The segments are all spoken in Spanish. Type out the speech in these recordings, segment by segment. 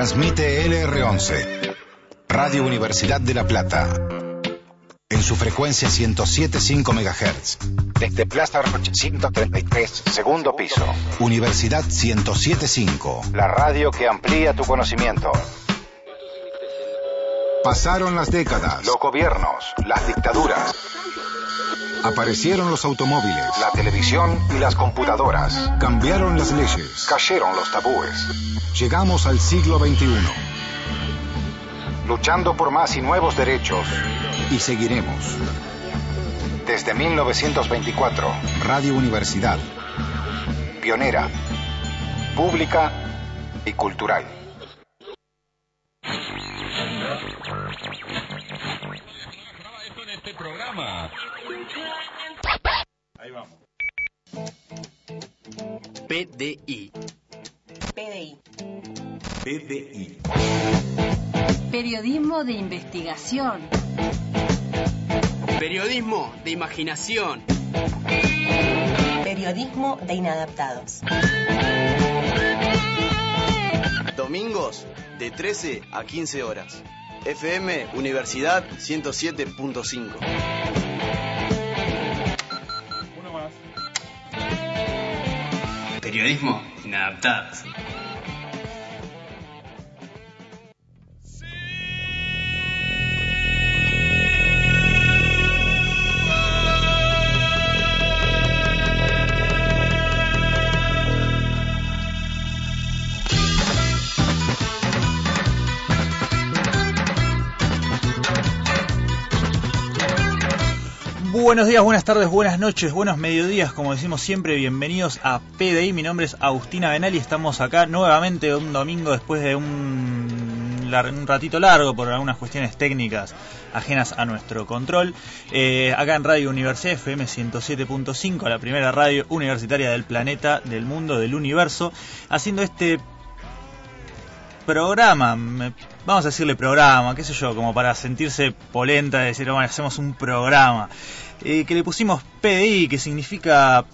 Transmite LR11, Radio Universidad de La Plata. En su frecuencia 107.5 MHz. Desde Plaza Roche 133, segundo piso. Universidad 107.5. La radio que amplía tu conocimiento. Pasaron las décadas, los gobiernos, las dictaduras. Aparecieron los automóviles, la televisión y las computadoras. Cambiaron las leyes, cayeron los tabúes. Llegamos al siglo XXI. Luchando por más y nuevos derechos. Y seguiremos. Desde 1924, Radio Universidad. Pionera. Pública y cultural. este programa. Ahí vamos. PDI. PDI. PDI. Periodismo de investigación. Periodismo de imaginación. Periodismo de inadaptados. Domingos de 13 a 15 horas. FM Universidad 107.5. Periodismo inadaptados. Buenos días, buenas tardes, buenas noches, buenos mediodías, como decimos siempre, bienvenidos a PDI, mi nombre es Agustina Benal y estamos acá nuevamente un domingo después de un, un ratito largo por algunas cuestiones técnicas ajenas a nuestro control, Eh, acá en Radio Universidad FM 107.5, la primera radio universitaria del planeta, del mundo, del universo, haciendo este programa, vamos a decirle programa, qué sé yo, como para sentirse polenta, decir, bueno, hacemos un programa, eh, que le pusimos PDI, que significa,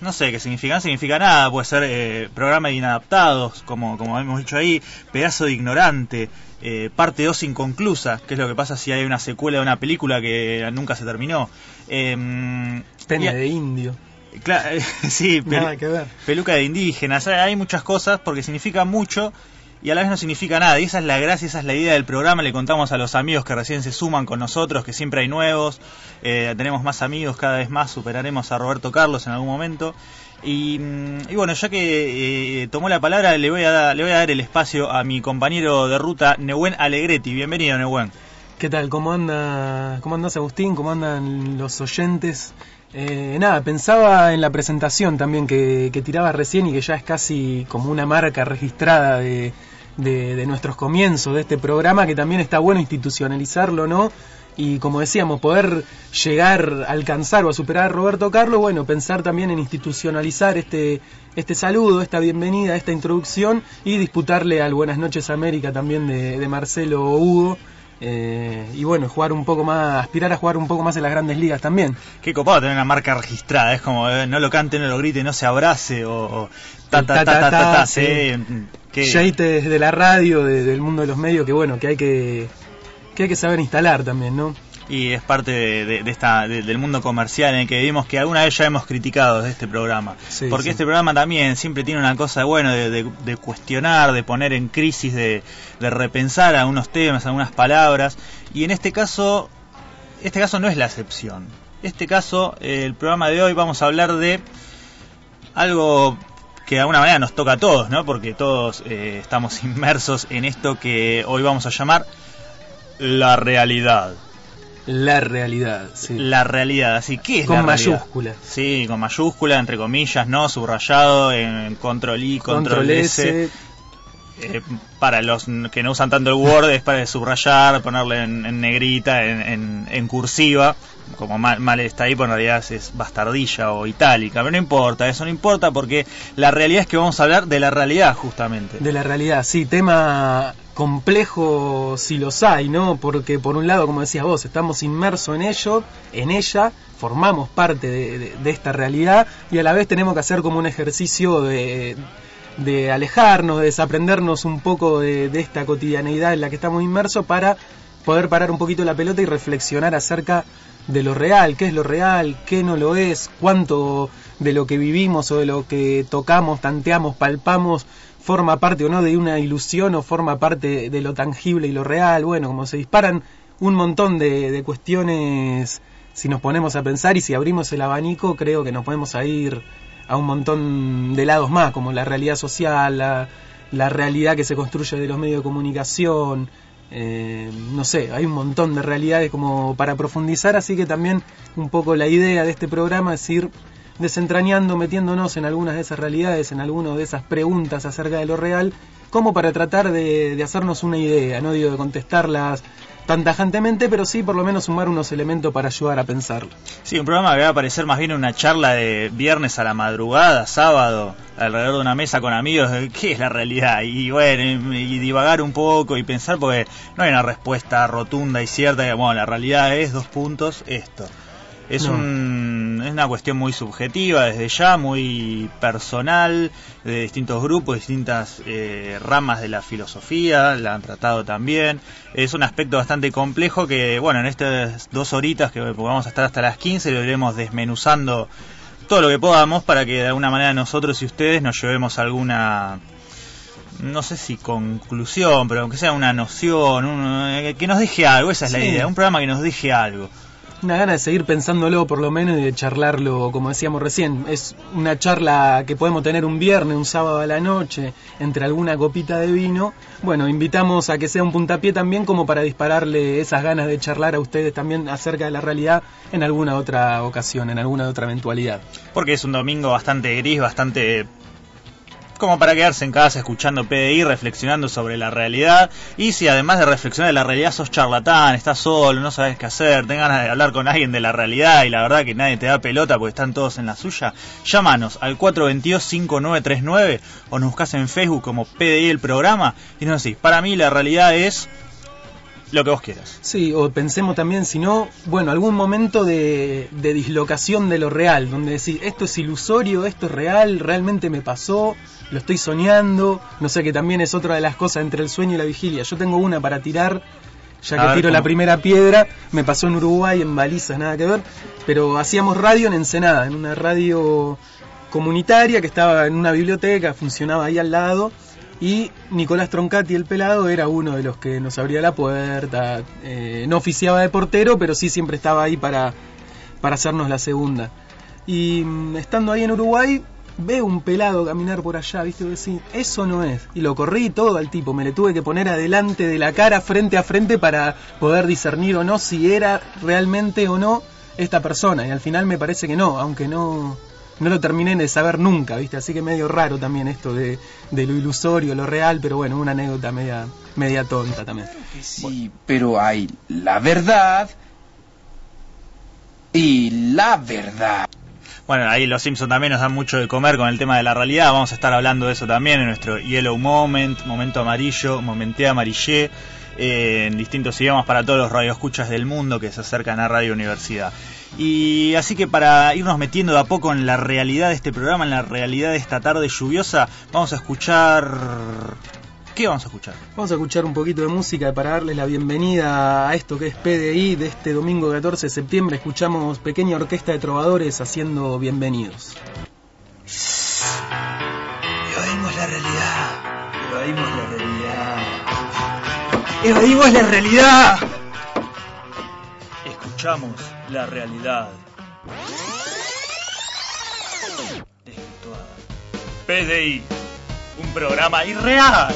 no sé qué significa, no significa nada, puede ser eh, programa de inadaptados, como, como hemos dicho ahí, pedazo de ignorante, eh, parte 2 inconclusa, que es lo que pasa si hay una secuela de una película que nunca se terminó. Em, Pene y- de indio. Claro, sí, pel- Nada que ver. peluca de indígenas, hay muchas cosas porque significa mucho y a la vez no significa nada. Y esa es la gracia, esa es la idea del programa. Le contamos a los amigos que recién se suman con nosotros, que siempre hay nuevos. Eh, tenemos más amigos cada vez más, superaremos a Roberto Carlos en algún momento. Y, mm, y bueno, ya que eh, tomó la palabra, le voy, a dar, le voy a dar el espacio a mi compañero de ruta, Nehuen Alegretti. Bienvenido, Nehuen. ¿Qué tal? ¿Cómo anda? ¿Cómo andás, Agustín? ¿Cómo andan los oyentes? Eh, nada, pensaba en la presentación también que, que tirabas recién y que ya es casi como una marca registrada de, de- nuestros comienzos de este programa, que también está bueno institucionalizarlo, ¿no? Y como decíamos, poder llegar alcanzar o a superar a Roberto Carlos, bueno, pensar también en institucionalizar este, este saludo, esta bienvenida, esta introducción y disputarle al Buenas noches América también de, de Marcelo Hugo. Eh, y bueno, jugar un poco más, aspirar a jugar un poco más en las grandes ligas también. Qué copado tener una marca registrada, es como eh, no lo cante, no lo grite, no se abrace o ta ta ta ta sí. Qué- Yates de la radio, de- del mundo de los medios, que bueno, que hay que, que hay que saber instalar también, ¿no? y es parte de, de- de esta de- del mundo comercial en el que vivimos que alguna vez ya hemos criticado de este programa Sí, porque sí. este programa también siempre tiene una cosa bueno de cuestionar de poner en crisis de, de repensar algunos temas algunas palabras y en este caso este caso no es la excepción este caso eh, el programa de hoy vamos a hablar de algo que de alguna manera nos toca a todos, ¿no? Porque todos eh, estamos inmersos en esto que hoy vamos a llamar la realidad. La realidad, sí. La realidad, así ¿qué es Con la realidad? mayúscula. Sí, con mayúscula, entre comillas, no subrayado, en control I, control, Control S. S. Eh, para los que no usan tanto el Word es para subrayar, ponerle en, en negrita, en, en- en cursiva, como mal, mal está ahí, pero en realidad es, bastardilla o itálica, pero no importa, eso no importa porque la realidad es que vamos a hablar de la realidad justamente. De la realidad, sí, tema complejo si los hay, ¿no? Porque por un lado, como decías vos, estamos inmersos en ello, en ella, formamos parte de, de- de esta realidad y a la vez tenemos que hacer como un ejercicio de, de alejarnos, de desaprendernos un poco de, de esta cotidianeidad en la que estamos inmersos para poder parar un poquito la pelota y reflexionar acerca de lo real, qué es lo real, qué no lo es, cuánto de lo que vivimos o de lo que tocamos, tanteamos, palpamos, forma parte o no de una ilusión o forma parte de lo tangible y lo real. Bueno, como se disparan un montón de, de cuestiones si nos ponemos a pensar y si abrimos el abanico, creo que nos podemos ir a un montón de lados más, como la realidad social, la, la realidad que se construye de los medios de comunicación, eh, no sé, hay un montón de realidades como para profundizar, así que también un poco la idea de este programa es ir desentrañando, metiéndonos en algunas de esas realidades, en algunas de esas preguntas acerca de lo real, como para tratar de, de hacernos una idea, no digo de contestarlas tan tajantemente, pero sí por lo menos sumar unos elementos para ayudar a pensarlo. Sí, un programa que va a parecer más bien una charla de viernes a la madrugada, sábado, alrededor de una mesa con amigos, qué es la realidad, y bueno, y, divagar un poco y pensar, porque no hay una respuesta rotunda y cierta, de, bueno, la realidad es dos puntos, esto. Es, No. un, es una cuestión muy subjetiva desde ya, muy personal, de distintos grupos, distintas eh, ramas de la filosofía, la han tratado también. Es un aspecto bastante complejo que, bueno, en estas dos horitas que vamos a estar hasta las 15 lo iremos desmenuzando todo lo que podamos para que de alguna manera nosotros y ustedes nos llevemos alguna no sé si conclusión, pero aunque sea una noción, un- eh, que nos deje algo, esa es la idea, un programa que nos deje algo. Una gana de seguir pensándolo por lo menos y de charlarlo, como decíamos recién. Es una charla que podemos tener un viernes, un sábado a la noche, entre alguna copita de vino. Bueno, invitamos a que sea un puntapié también como para dispararle esas ganas de charlar a ustedes también acerca de la realidad en alguna otra ocasión, en alguna otra eventualidad. Porque es un domingo bastante gris, bastante como para quedarse en casa escuchando PDI, reflexionando sobre la realidad. Y si además de reflexionar de la realidad sos charlatán, estás solo, no sabes qué hacer, tenés ganas de hablar con alguien de la realidad y la verdad que nadie te da pelota porque están todos en la suya, llámanos al 422-5939 o nos buscas en Facebook como PDI el programa y nos decís, para mí la realidad es lo que vos quieras. Sí, o pensemos también, si no, bueno, algún momento de, de dislocación de lo real, donde decir, esto es ilusorio, esto es real, realmente me pasó, lo estoy soñando, no sé, que también es otra de las cosas entre el sueño y la vigilia. Yo tengo una para tirar, ya que ver, tiro la primera piedra, me pasó en Uruguay, en balizas, nada que ver, pero hacíamos radio en Ensenada, en una radio comunitaria que estaba en una biblioteca, funcionaba ahí al lado. Y Nicolás Troncati, el pelado, era uno de los que nos abría la puerta. eh, no oficiaba de portero, pero sí siempre estaba ahí para, para hacernos la segunda. Y mm, estando ahí en Uruguay, veo un pelado caminar por allá, ¿viste? Y eso no es. Y lo corrí todo al tipo, me le tuve que poner adelante de la cara, frente a frente, para poder discernir o no si era realmente o no esta persona. Y al final me parece que no, aunque no, no lo terminé de saber nunca, ¿viste? Así que medio raro también esto de, de lo ilusorio, lo real, pero bueno, una anécdota media, media tonta también. Sí, pero hay la verdad y la verdad. Bueno, ahí los Simpsons también nos dan mucho de comer con el tema de la realidad. Vamos a estar hablando de eso también en nuestro Yellow Moment, Momento Amarillo, Momenté Amarillé, eh, en distintos idiomas para todos los radioescuchas del mundo que se acercan a Radio Universidad. Y así que para irnos metiendo de a poco en la realidad de este programa, en la realidad de esta tarde lluviosa, vamos a escuchar... ¿Qué vamos a escuchar? Vamos a escuchar un poquito de música para darles la bienvenida a esto que es PDI de este domingo 14 de septiembre. Escuchamos Pequeña Orquesta de Trovadores haciendo bienvenidos. Evadimos la realidad. Evadimos la realidad. Evadimos la realidad. Escuchamos la realidad. Desvirtuada. PDI. Un programa irreal.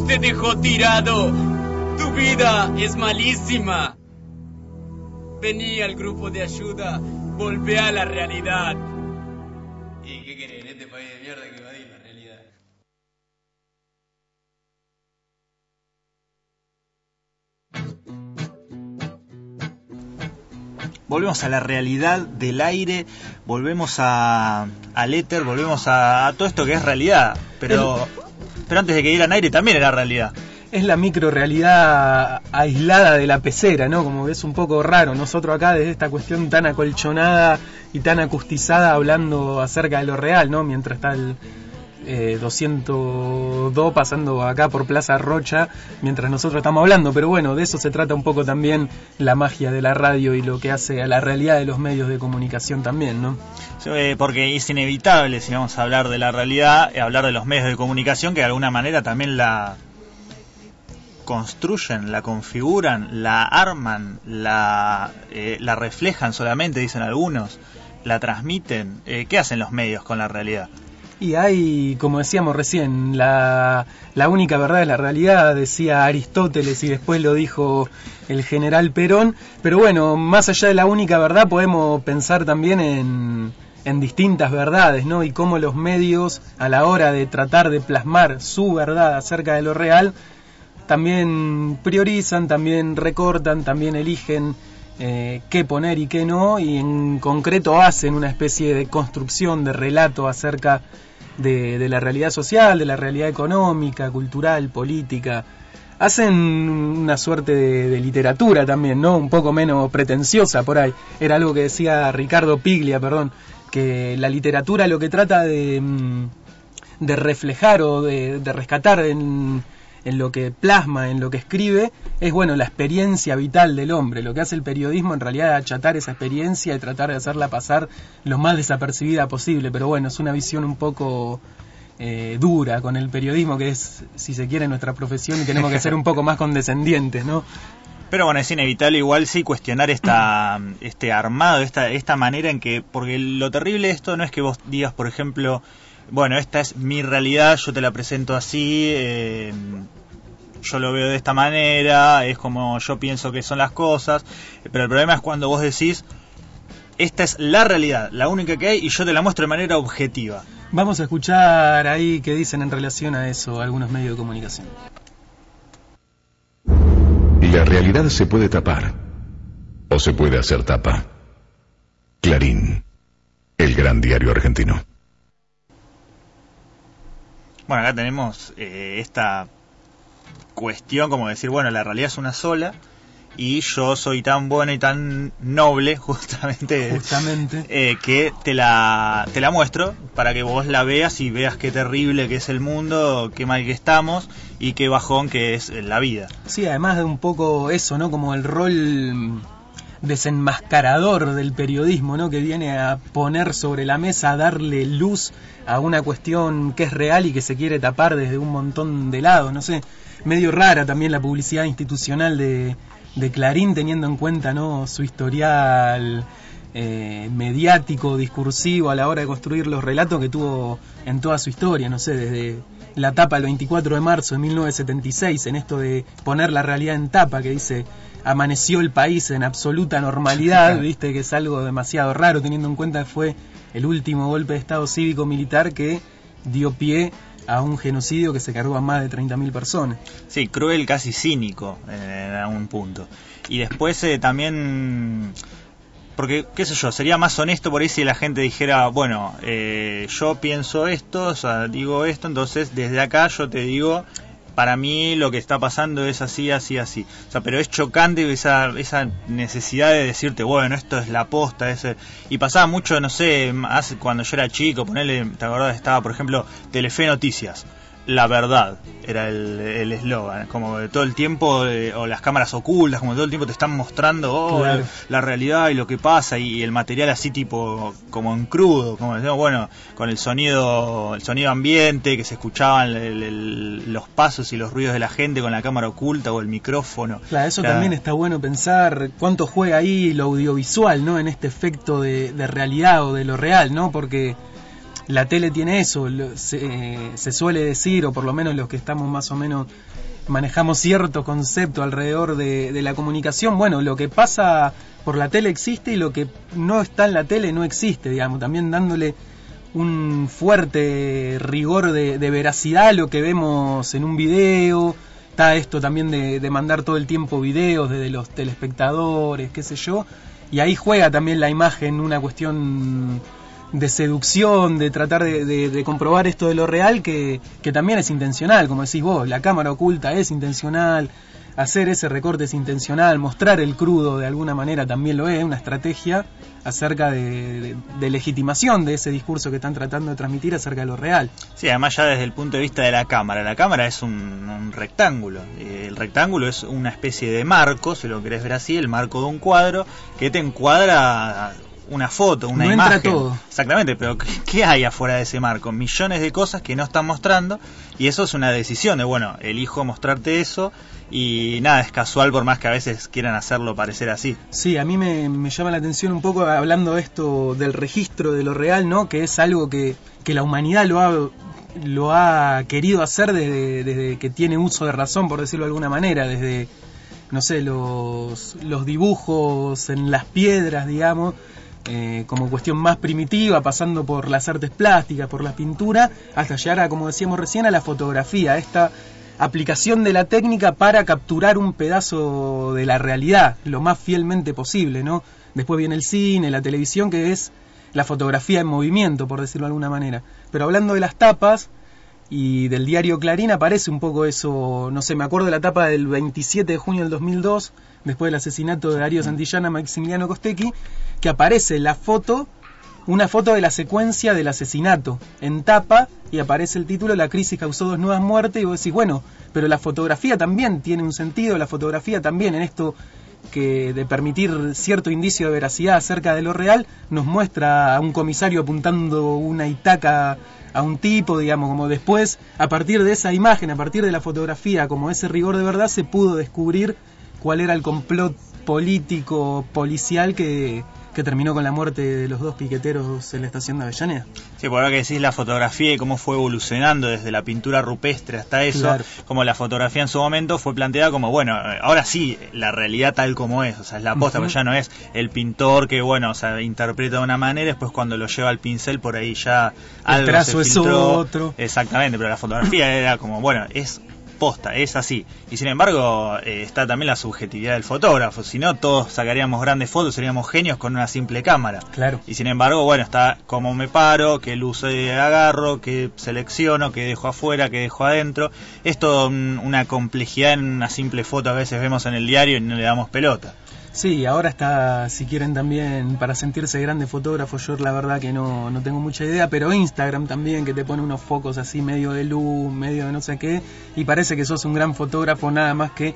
Dios te dejó tirado. Tu vida es malísima. Vení al grupo de ayuda, volvé a la realidad. ¿Y qué querés en este país de mierda que evadir la realidad? volvemos a la realidad del aire, volvemos a, al éter, volvemos a, a todo esto que es realidad. Pero, pero antes de que dieran aire también era realidad. Es la micro realidad aislada de la pecera, ¿no? Como es un poco raro. Nosotros acá desde esta cuestión tan acolchonada y tan acustizada hablando acerca de lo real, ¿no? Mientras está el eh, 202 pasando acá por Plaza Rocha mientras nosotros estamos hablando. Pero bueno, de eso se trata un poco también la magia de la radio y lo que hace a la realidad de los medios de comunicación también, ¿no? Eh, porque es inevitable, si vamos a hablar de la realidad, eh, hablar de los medios de comunicación que de alguna manera también la construyen, la configuran, la arman, la, eh, reflejan solamente, dicen algunos, la transmiten. Eh, ¿Qué hacen los medios con la realidad? Y hay, como decíamos recién, la, la única verdad es la realidad, decía Aristóteles y después lo dijo el general Perón. Pero bueno, más allá de la única verdad podemos pensar también en, en distintas verdades, ¿no? Y cómo los medios, a la hora de tratar de plasmar su verdad acerca de lo real, también priorizan, también recortan, también eligen eh, qué poner y qué no, y en concreto hacen una especie de construcción, de relato acerca de, de la realidad social, de la realidad económica, cultural, política. Hacen una suerte de, literatura también, ¿no? Un poco menos pretenciosa por ahí. Era algo que decía Ricardo Piglia, perdón, que la literatura lo que trata de, mm, de reflejar o de, de rescatar en, en lo que plasma, en lo que escribe, es bueno la experiencia vital del hombre. Lo que hace el periodismo en realidad es achatar esa experiencia y tratar de hacerla pasar lo más desapercibida posible. Pero bueno, es una visión un poco eh, dura con el periodismo, que es, si se quiere, nuestra profesión y tenemos que ser un poco más condescendientes, ¿no? Pero bueno, es inevitable igual sí cuestionar esta, este armado, esta, esta manera en que, porque lo terrible de esto no es que vos digas, por ejemplo, bueno, esta es mi realidad, yo te la presento así, eh, yo lo veo de esta manera, es como yo pienso que son las cosas, pero el problema es cuando vos decís, esta es la realidad, la única que hay, y yo te la muestro de manera objetiva. Vamos a escuchar ahí qué dicen en relación a eso algunos medios de comunicación. La realidad se puede tapar o se puede hacer tapa. Clarín, el gran diario argentino. Bueno, acá tenemos eh, esta cuestión como decir, bueno, la realidad es una sola y yo soy tan bueno y tan noble, justamente, justamente. Eh, que te la, te la muestro para que vos la veas y veas qué terrible que es el mundo, qué mal que estamos y qué bajón que es la vida. Sí, además de un poco eso, ¿no? Como el rol desenmascarador del periodismo, ¿no? Que viene a poner sobre la mesa, a darle luz a una cuestión que es real y que se quiere tapar desde un montón de lados, no sé, medio rara también la publicidad institucional de, Clarín teniendo en cuenta, ¿no? Su historial eh, mediático, discursivo a la hora de construir los relatos que tuvo en toda su historia, no sé, desde la tapa el 24 de marzo de 1976, en esto de poner la realidad en tapa, que dice amaneció el país en absoluta normalidad, viste que es algo demasiado raro teniendo en cuenta que fue el último golpe de Estado cívico militar que dio pie a un genocidio que se cargó a más de 30.000 personas. Sí, cruel, casi cínico en algún punto. Y después eh, también, porque, qué sé yo, sería más honesto por ahí si la gente dijera, bueno, eh, yo pienso esto, o sea, digo esto, entonces desde acá yo te digo para mí lo que está pasando es así, así, así. O sea, pero es chocante esa, esa necesidad de decirte, bueno, esto es la posta. Ese... Y pasaba mucho, no sé, hace, cuando yo era chico, ponerle, te acordás, estaba, por ejemplo, Telefe Noticias. La verdad era el eslogan, como todo el tiempo, eh, o las cámaras ocultas, como todo el tiempo te están mostrando oh, claro. la realidad y lo que pasa, y el material así tipo, como en crudo, como decimos, bueno, con el sonido, el sonido ambiente, que se escuchaban el, el, los pasos y los ruidos de la gente con la cámara oculta o el micrófono. Claro, eso claro. también está bueno pensar cuánto juega ahí lo audiovisual, ¿no? En este efecto de, de realidad o de lo real, ¿no? Porque la tele tiene eso, lo- se, se suele decir, o por lo menos los que estamos más o menos manejamos cierto concepto alrededor de, de la comunicación, bueno, lo que pasa por la tele existe y lo que no está en la tele no existe, digamos, también dándole un fuerte rigor de, de veracidad a lo que vemos en un video, está esto también de, de mandar todo el tiempo videos desde los telespectadores, qué sé yo, y ahí juega también la imagen una cuestión de seducción, de tratar de, comprobar esto de lo real, que, que también es intencional, como decís vos, la cámara oculta es intencional, hacer ese recorte es intencional, mostrar el crudo de alguna manera también lo es, una estrategia acerca de legitimación de ese discurso que están tratando de transmitir acerca de lo real. Sí, además ya desde el punto de vista de la cámara. La cámara es un, un rectángulo. Eh, El rectángulo es una especie de marco, si lo querés ver así, el marco de un cuadro que te encuadra una foto, una No entra imagen. todo. Exactamente, pero ¿qué, hay afuera de ese marco? Millones de cosas que no están mostrando y eso es una decisión de, bueno, elijo mostrarte eso y nada, es casual por más que a veces quieran hacerlo parecer así. Sí, a mí me, me llama la atención un poco hablando esto del registro de lo real, ¿no? Que es algo que, que la humanidad lo ha, lo ha querido hacer desde, desde que tiene uso de razón, por decirlo de alguna manera, desde, no sé, los, los dibujos en las piedras, digamos, eh, como cuestión más primitiva, pasando por las artes plásticas, por la pintura, hasta llegar a, como decíamos recién, a la fotografía, esta aplicación de la técnica para capturar un pedazo de la realidad lo más fielmente posible, ¿no? Después viene el cine, la televisión, que es la fotografía en movimiento, por decirlo de alguna manera. Pero hablando de las tapas y del diario Clarín, aparece un poco eso, no sé, me acuerdo de la tapa del 27 de junio del 2002, después del asesinato de Darío Santillana a Maximiliano Costecchi, que aparece la foto, una foto de la secuencia del asesinato en tapa y aparece el título La crisis causó dos nuevas muertes y vos decís, bueno, pero la fotografía también tiene un sentido, la fotografía también en esto que de permitir cierto indicio de veracidad acerca de lo real, nos muestra a un comisario apuntando una itaca a un tipo, digamos, como después, a partir de esa imagen, a partir de la fotografía, como ese rigor de verdad, se pudo descubrir cuál era el complot político, policial que, que terminó con la muerte de los dos piqueteros en la estación de Avellaneda. Sí, por ahora que decís la fotografía y cómo fue evolucionando desde la pintura rupestre hasta eso, Claro. como la fotografía en su momento fue planteada como, bueno, ahora sí, la realidad tal como es, o sea, es la posta, Ujú. pero ya no es el pintor que, bueno, o sea, interpreta de una manera, después cuando lo lleva al pincel por ahí ya algo trazo se es filtró. otro. Exactamente, pero la fotografía era como, bueno, es posta, es así. Y sin embargo, eh, está también la subjetividad del fotógrafo. Si no, todos sacaríamos grandes fotos, seríamos genios con una simple cámara. Claro. Y sin embargo, bueno, está cómo me paro, qué luz agarro, qué selecciono, qué dejo afuera, qué dejo adentro. Es todo un- una complejidad en una simple foto a veces vemos en el diario y no le damos pelota. Sí, ahora está, si quieren también, para sentirse grande fotógrafo, yo la verdad que no, no tengo mucha idea, pero Instagram también, que te pone unos focos así medio de luz, medio de no sé qué, y parece que sos un gran fotógrafo nada más que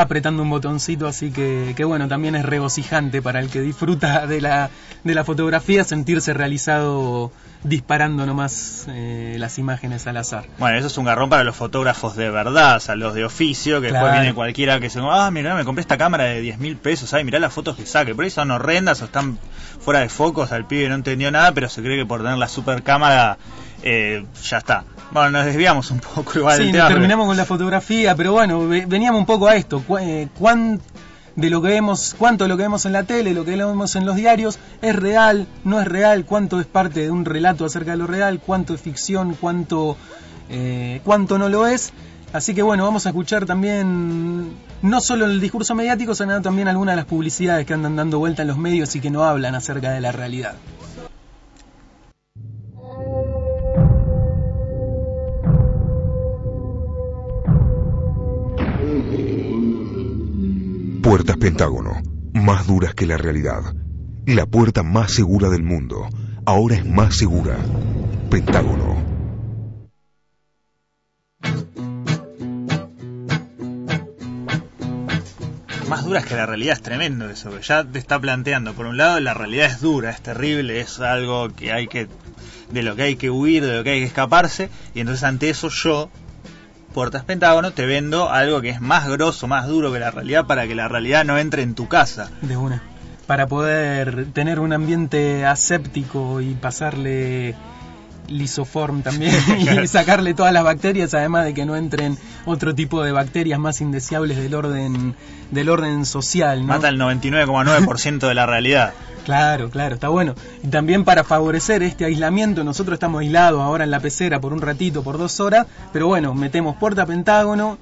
apretando un botoncito, así que, que bueno, también es regocijante para el que disfruta de la, de la fotografía sentirse realizado disparando nomás eh, las imágenes al azar. Bueno, eso es un garrón para los fotógrafos de verdad, o sea, los de oficio, que Claro. después viene cualquiera que se ah, mira, me compré esta cámara de 10 mil pesos, ay, mirá las fotos que saque, por ahí son horrendas o están fuera de foco, o sea, el pibe no entendió nada, pero se cree que por tener la super cámara eh, ya está. Bueno, nos desviamos un poco igual Sí, terminamos con la fotografía, pero bueno, ve- veníamos un poco a esto. Cu- eh, cuán- de lo que vemos, cuánto de lo que vemos en la tele, lo que vemos en los diarios, es real, no es real, cuánto es parte de un relato acerca de lo real, cuánto es ficción, cuánto, eh, cuánto no lo es. Así que bueno, vamos a escuchar también no solo el discurso mediático, sino también algunas de las publicidades que andan dando vuelta en los medios y que no hablan acerca de la realidad. Puertas Pentágono, más duras que la realidad. La puerta más segura del mundo, ahora es más segura. Pentágono. más duras que la realidad es tremendo eso, ya te está planteando, por un lado la realidad es dura, es terrible, es algo que hay que de lo que hay que huir, de lo que hay que escaparse, y entonces ante eso yo Puertas Pentágono te vendo algo que es más grosso, más duro que la realidad para que la realidad no entre en tu casa. De una. Para poder tener un ambiente aséptico y pasarle lisoform también y sacarle todas las bacterias, además de que no entren otro tipo de bacterias más indeseables del orden del orden social. ¿no? Mata el 99,9% de la realidad. Claro, claro, está bueno. Y también para favorecer este aislamiento, nosotros estamos aislados ahora en la pecera por un ratito, por dos horas, pero bueno, metemos puerta pentágono.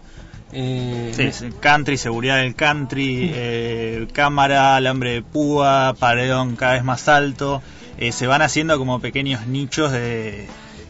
Eh, Sí, country, seguridad del country, eh, cámara, alambre de púa, paredón cada vez más alto. Eh, se van haciendo como pequeños nichos de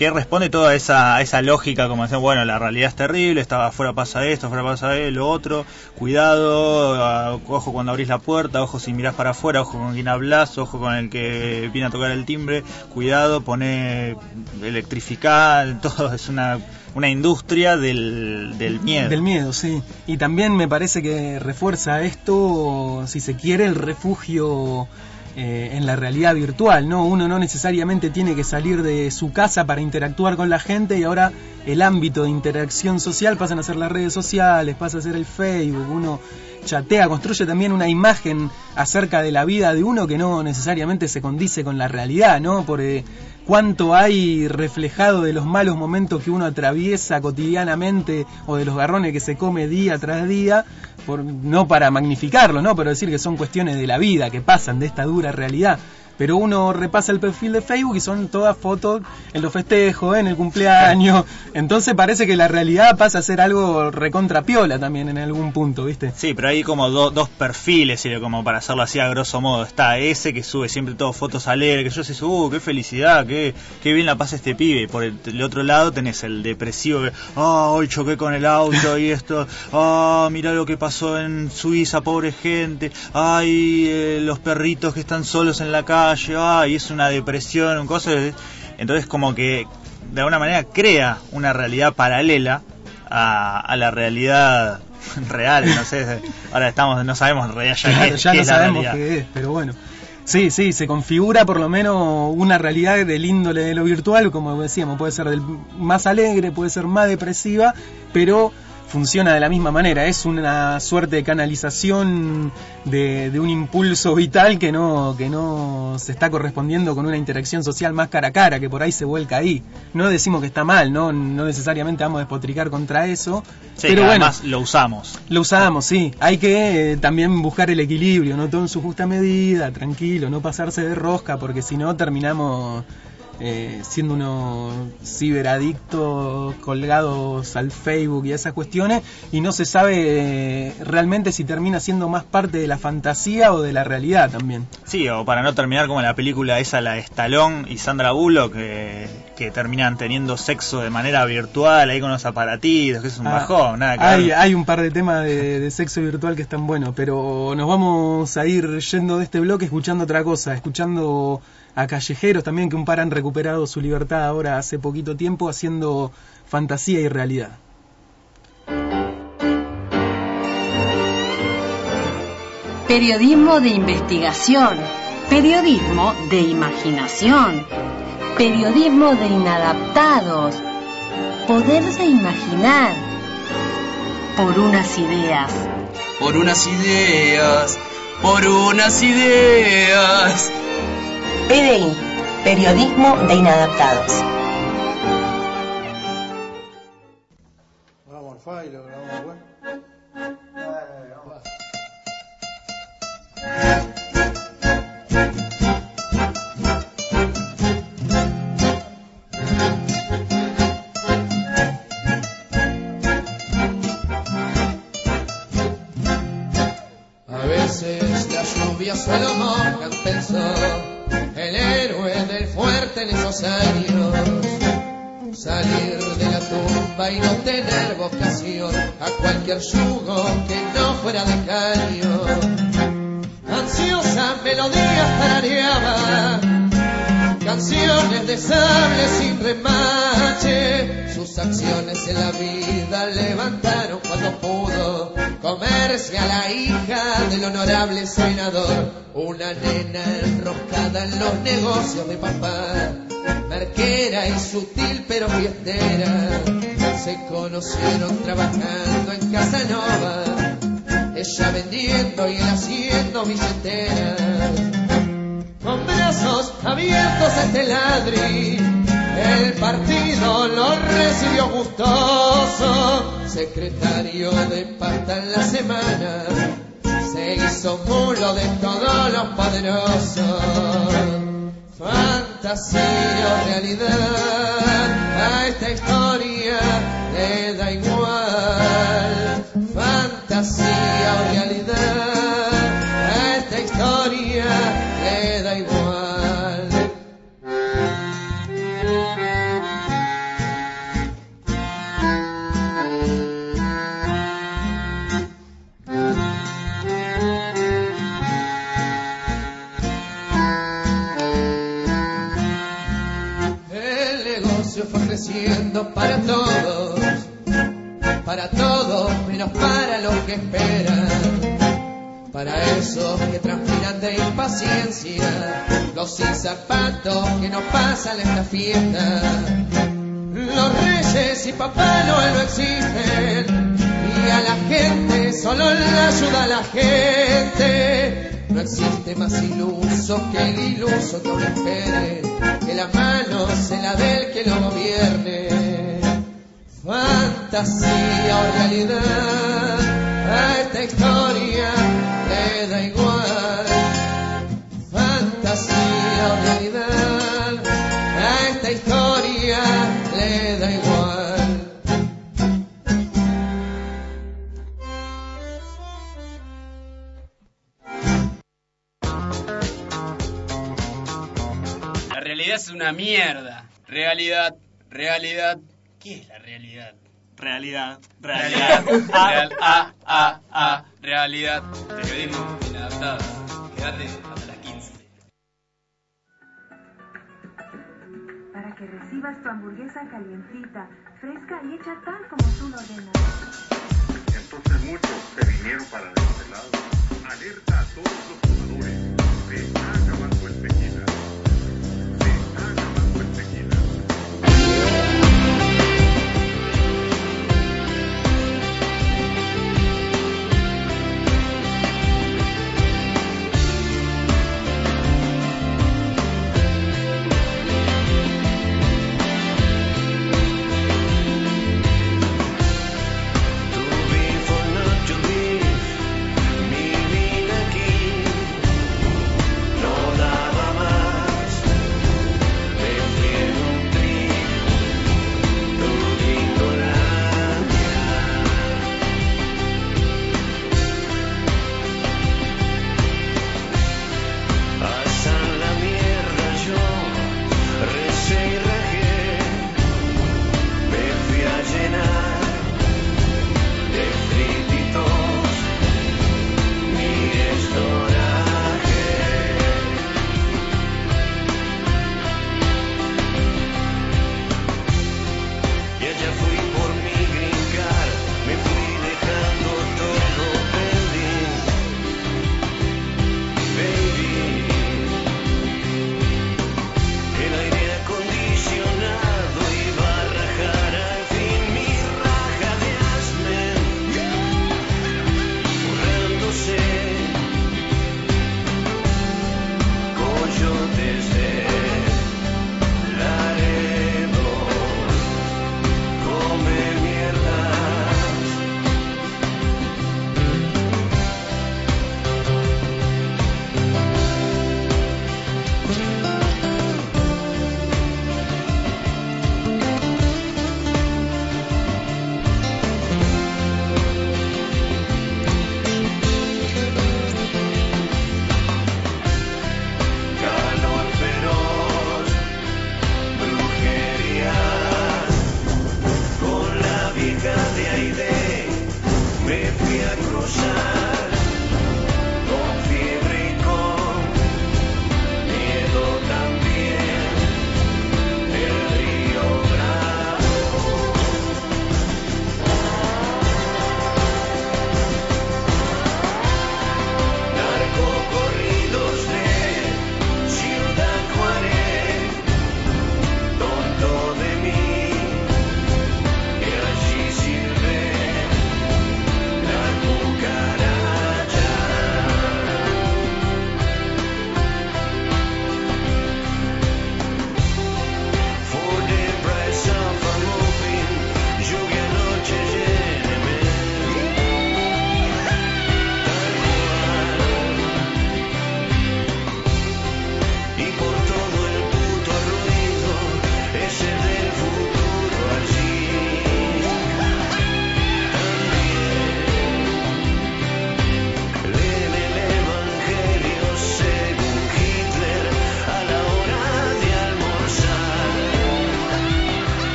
que responde toda esa, esa lógica como decir, bueno, la realidad es terrible, estaba afuera pasa esto, afuera pasa lo otro, cuidado, ah, ojo cuando abrís la puerta, ojo si mirás para afuera, ojo con quien hablas, ojo con el que viene a tocar el timbre, cuidado, pone electrificar, todo es una, una industria del, del miedo. Del miedo, sí. Y también me parece que refuerza esto, si se quiere, el refugio eh, en la realidad virtual, ¿no? Uno no necesariamente tiene que salir de su casa para interactuar con la gente y ahora el ámbito de interacción social pasan a ser las redes sociales, pasa a ser el Facebook, uno chatea, construye también una imagen acerca de la vida de uno que no necesariamente se condice con la realidad, ¿no? Por eh, cuánto hay reflejado de los malos momentos que uno atraviesa cotidianamente o de los garrones que se come día tras día, por, no para magnificarlo, ¿no? Pero decir que son cuestiones de la vida, que pasan de esta dura realidad. Pero uno repasa el perfil de Facebook y son todas fotos en los festejos, en el cumpleaños. Entonces parece que la realidad pasa a ser algo recontrapiola también en algún punto, ¿viste? Sí, pero hay como do- dos perfiles, y como para hacerlo así a grosso modo. Está ese que sube siempre todo fotos alegres, que yo sé, uh, qué felicidad, qué, qué bien la pasa este pibe. Y por el, el otro lado tenés el depresivo que, ah, hoy choqué con el auto y esto, ah, mira lo que pasó en Suiza, pobre gente, ay, eh, los perritos que están solos en la calle, ay, es una depresión, un cosa. Entonces como que de alguna manera crea una realidad paralela a, a la realidad real, no sé, ahora estamos, no sabemos en realidad ya, Claro, qué, ya qué no es la sabemos realidad. qué es, pero bueno. Sí, sí, se configura por lo menos una realidad del índole de lo virtual, como decíamos, puede ser del más alegre, puede ser más depresiva, pero funciona de la misma manera. Es una suerte de canalización de, de un impulso vital que no, que no se está correspondiendo con una interacción social más cara a cara, que por ahí se vuelca ahí. No decimos que está mal, no, no necesariamente vamos a despotricar contra eso, Sí, pero bueno. además lo usamos. Lo usamos, sí. Hay que eh, también buscar el equilibrio, no todo en su justa medida, tranquilo, no pasarse de rosca, porque si no terminamos eh, siendo unos ciberadictos colgados al Facebook y a esas cuestiones, y no se sabe eh, realmente si termina siendo más parte de la fantasía o de la realidad también. Sí, o para no terminar como la película esa, la de Stallone y Sandra Bullock, que, que terminan teniendo sexo de manera virtual, ahí con los aparatitos, que es un Ah, bajón, nada que hay, ver. hay un par de temas de, de sexo virtual que están buenos, pero nos vamos a ir yendo de este bloque escuchando otra cosa, escuchando a callejeros también que un par han recuperado su libertad ahora hace poquito tiempo haciendo fantasía y realidad. Periodismo de investigación. Periodismo de imaginación. Periodismo de inadaptados. Poderse imaginar. Por unas ideas. Por unas ideas, por unas ideas. PDI, Periodismo de Inadaptados. A cualquier yugo que no fuera de caño. Ansiosa melodía tarareaba canciones de sable sin remache. Sus acciones en la vida levantaron cuando pudo comerse a la hija del honorable senador. Una nena enroscada en los negocios de papá, marquera y sutil pero fiestera. Se conocieron trabajando en Casanova, ella vendiendo y él haciendo billeteras con brazos abiertos este ladri. El partido lo recibió gustoso, secretario de pasta en la semana, se hizo mulo de todos los poderosos. Fantasía o realidad, a esta historia le da igual. Fantasía o realidad, creciendo para todos, para todos menos para los que esperan, para esos que transpiran de impaciencia, los sin zapatos que no pasan esta fiesta. Los reyes y Papá Noel no existen y a la gente solo le ayuda a la gente. No existe más iluso que el iluso que aún espere que la mano sea la del que lo gobierne. Fantasía o realidad, a esta historia le da igual. Fantasía o realidad, una mierda. Realidad, realidad. ¿Qué es la realidad? Realidad, Realidad. realidad. Real, A, A, A. Realidad. Periodismo inadaptado. Quédate hasta las 15. para que recibas tu hamburguesa calientita, fresca y hecha tal como tú lo ordenas. Entonces muchos se vinieron para este lado. Alerta a todos los jugadores.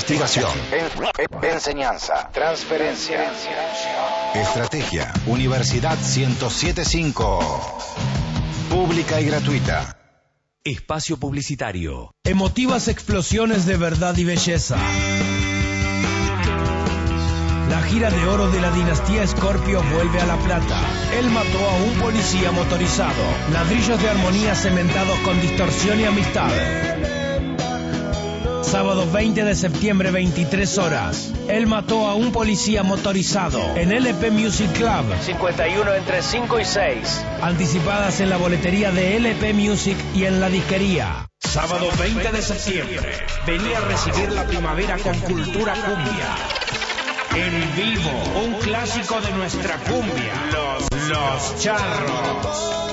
Investigación. Enseñanza. Transferencia. Estrategia. Universidad 1075. Pública y gratuita. Espacio publicitario. Emotivas explosiones de verdad y belleza. La gira de oro de la dinastía Scorpio vuelve a La Plata. Él mató a un policía motorizado. Ladrillos de armonía cementados con distorsión y amistad. Sábado 20 de septiembre, 23 horas. Él mató a un policía motorizado en LP Music Club. 51 entre 5 y 6. Anticipadas en la boletería de LP Music y en la disquería. Sábado 20 de septiembre. Vení a recibir la primavera con cultura cumbia. En vivo, un clásico de nuestra cumbia. Los, los charros.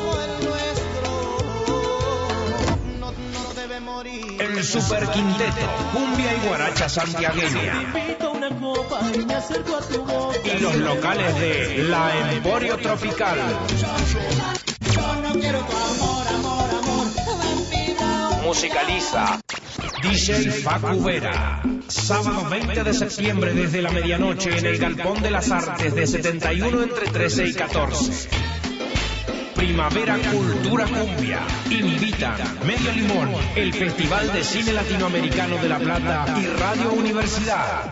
El Super Quinteto, cumbia y guaracha santiagueña. Y los locales de La Emporio Tropical. Musicaliza. DJ Facu Vera. Sábado 20 de septiembre desde la medianoche en el Galpón de las Artes de 71 entre 13 y 14. Primavera Cultura Cumbia. Invitan Medio Limón, el Festival de Cine Latinoamericano de La Plata y Radio Universidad.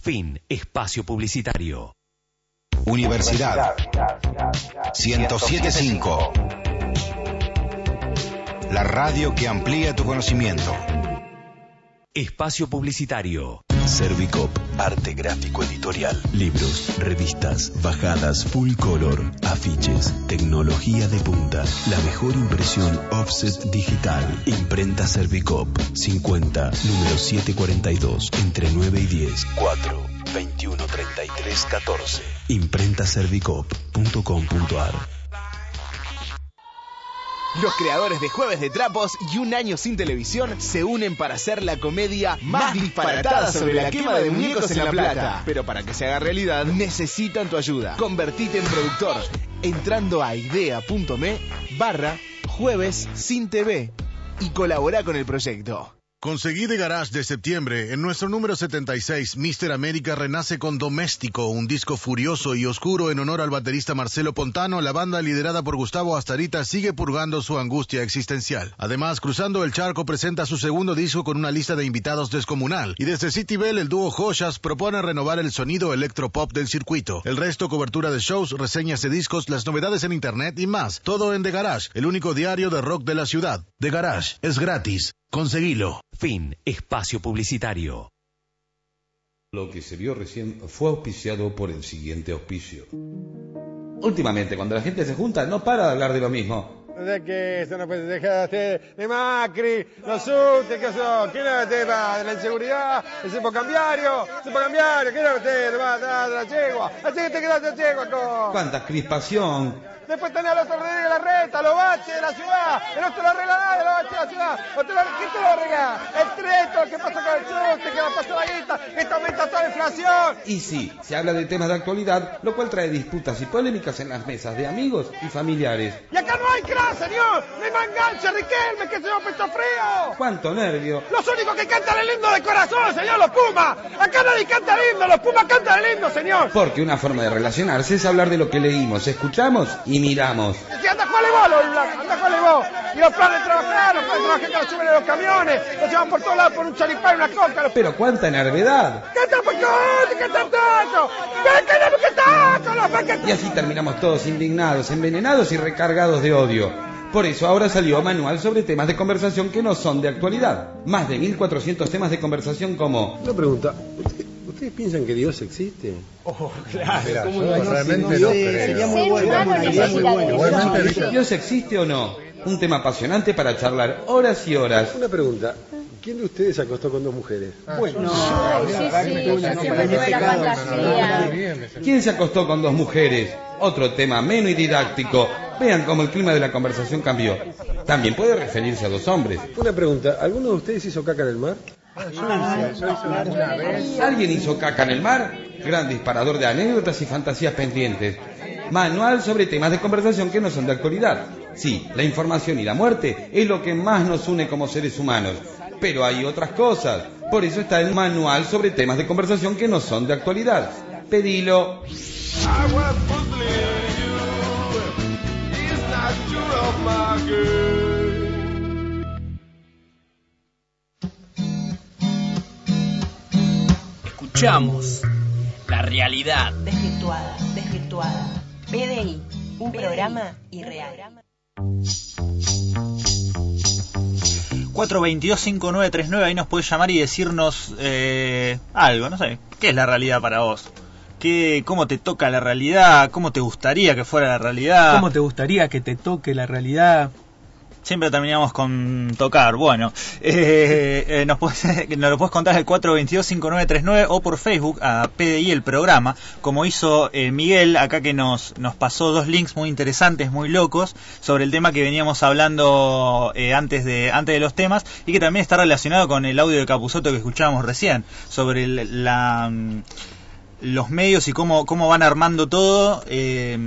Fin. Espacio publicitario. Universidad 1075. La radio que amplía tu conocimiento. Espacio publicitario. Servicop, arte gráfico editorial, libros, revistas, bajadas, full color, afiches, tecnología de punta, la mejor impresión offset digital. Imprenta Servicop, 50, número 742, entre 9 y 10, 4, 21, 33, 14. Imprentaservicop.com.ar Los creadores de Jueves de Trapos y Un Año Sin Televisión se unen para hacer la comedia más disparatada sobre la quema de muñecos en La Plata. Pero para que se haga realidad, necesitan tu ayuda. Convertite en productor entrando a idea.me barra Jueves Sin TV y colabora con el proyecto. Conseguí de Garage de septiembre. En nuestro número 76, Mr. América renace con Doméstico, un disco furioso y oscuro en honor al baterista Marcelo Pontano. La banda liderada por Gustavo Astarita sigue purgando su angustia existencial. Además, Cruzando el Charco presenta su segundo disco con una lista de invitados descomunal. Y desde City Bell, el dúo Joyas propone renovar el sonido electropop del circuito. El resto, cobertura de shows, reseñas de discos, las novedades en internet y más. Todo en The Garage, el único diario de rock de la ciudad. The Garage es gratis. Conseguilo. Fin. Espacio publicitario. Lo que se vio recién fue auspiciado por el siguiente auspicio. Últimamente, cuando la gente se junta, no para de hablar de lo mismo. ¿De qué? Eso no puede dejar de de Macri, los subtes, ¿qué son? ¿Quién es usted? ¿De la inseguridad? ¿El cepo cambiario? ¿El cepo cambiario? ¿Quién es usted? ¿De la, de la yegua? ¿Así que te quedaste yegua con? ¡Cuánta crispación! Después tenés a los Rodríguez de la Reta, los baches de la ciudad. El otro lo arregla nada, los baches de la ciudad. ¿O te lo, ¿Quién te lo arregla? El treto, ¿qué pasa con el chute? ¿Qué va a pasar la guita? Esto aumenta toda la inflación. Y sí, se habla de temas de actualidad, lo cual trae disputas y polémicas en las mesas de amigos y familiares. Y acá no hay crack, señor. Hay mangancha, Riquelme, que se llama pecho frío. ¡Cuánto nervio! Los únicos que cantan el himno de corazón, señor, los Pumas. Acá nadie canta el himno, los Pumas cantan el himno, señor. Porque una forma de relacionarse es hablar de lo que leímos, escuchamos y miramos. Si anda a vos, Blanco, anda a vos. Y los planes de trabajar, los planes de trabajar que los suben en los camiones, los llevan por todos lados por un charipán y una coca. Los... Pero cuánta nervedad. ¡Canta por. Los paquetes! Y así terminamos todos indignados, envenenados y recargados de odio. Por eso ahora salió manual sobre temas de conversación que no son de actualidad. Más de 1400 temas de conversación como... Una pregunta. ¿Ustedes piensan que Dios existe? Oh, claro. ¿Cómo no? realmente no, pero- sería muy bueno. Muy ¿Dios existe o no? Un tema apasionante para charlar horas y horas. Una pregunta. ¿Quién de ustedes se acostó con dos mujeres? Bueno, no, sí. ¿Quién se acostó con dos mujeres? Otro tema ameno y didáctico. Vean cómo el clima de la conversación cambió. También puede referirse a dos hombres. Una pregunta. ¿Alguno de ustedes hizo caca en el mar? ¿Alguien hizo caca en el mar? Gran disparador de anécdotas y fantasías pendientes. Manual sobre temas de conversación que no son de actualidad. Sí, la información y la muerte es lo que más nos une como seres humanos. Pero hay otras cosas. Por eso está el manual sobre temas de conversación que no son de actualidad. Pedilo. Escuchamos la realidad. Desvirtuada, desvirtuada. PDI, un programa irreal. 422-5939, ahí nos puedes llamar y decirnos eh, algo, no sé, ¿qué es la realidad para vos? ¿Qué, ¿Cómo te toca la realidad? ¿Cómo te gustaría que fuera la realidad? ¿Cómo te gustaría que te toque la realidad? Siempre terminamos con tocar. Bueno, eh, eh, nos, puedes, nos lo puedes contar al 422-5939 o por Facebook a PDI el programa, como hizo eh, Miguel acá que nos, nos pasó dos links muy interesantes, muy locos, sobre el tema que veníamos hablando eh, antes, de, antes de los temas y que también está relacionado con el audio de Capuzoto que escuchábamos recién, sobre el- la, mm, los medios y cómo, cómo van armando todo. eh,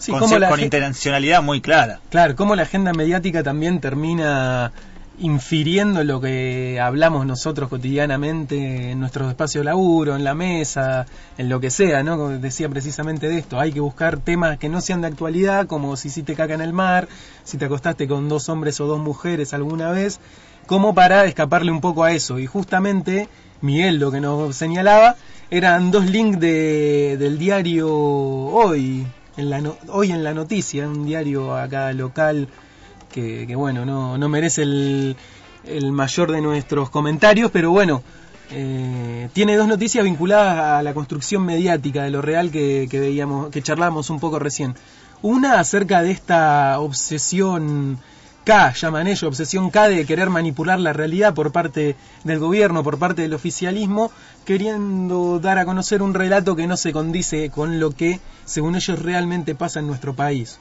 Sí, con, la con intencionalidad muy clara. Claro, cómo la agenda mediática también termina infiriendo lo que hablamos nosotros cotidianamente en nuestros espacios de laburo, en la mesa, en lo que sea, ¿no? Como decía precisamente de esto, hay que buscar temas que no sean de actualidad, como si hiciste caca en el mar, si te acostaste con dos hombres o dos mujeres alguna vez, como para escaparle un poco a eso. Y justamente Miguel lo que nos señalaba eran dos links de, del diario Hoy, en la no- Hoy en la Noticia, un diario acá local que, que, bueno, no, no merece el, el mayor de nuestros comentarios, pero bueno, eh, tiene dos noticias vinculadas a la construcción mediática de lo real que, que veíamos, que charlábamos un poco recién. Una acerca de esta obsesión K, llaman ellos, obsesión K de querer manipular la realidad por parte del gobierno, por parte del oficialismo, queriendo dar a conocer un relato que no se condice con lo que, según ellos, realmente pasa en nuestro país.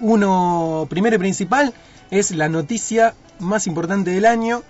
Uno, primero y principal, es la noticia más importante del año,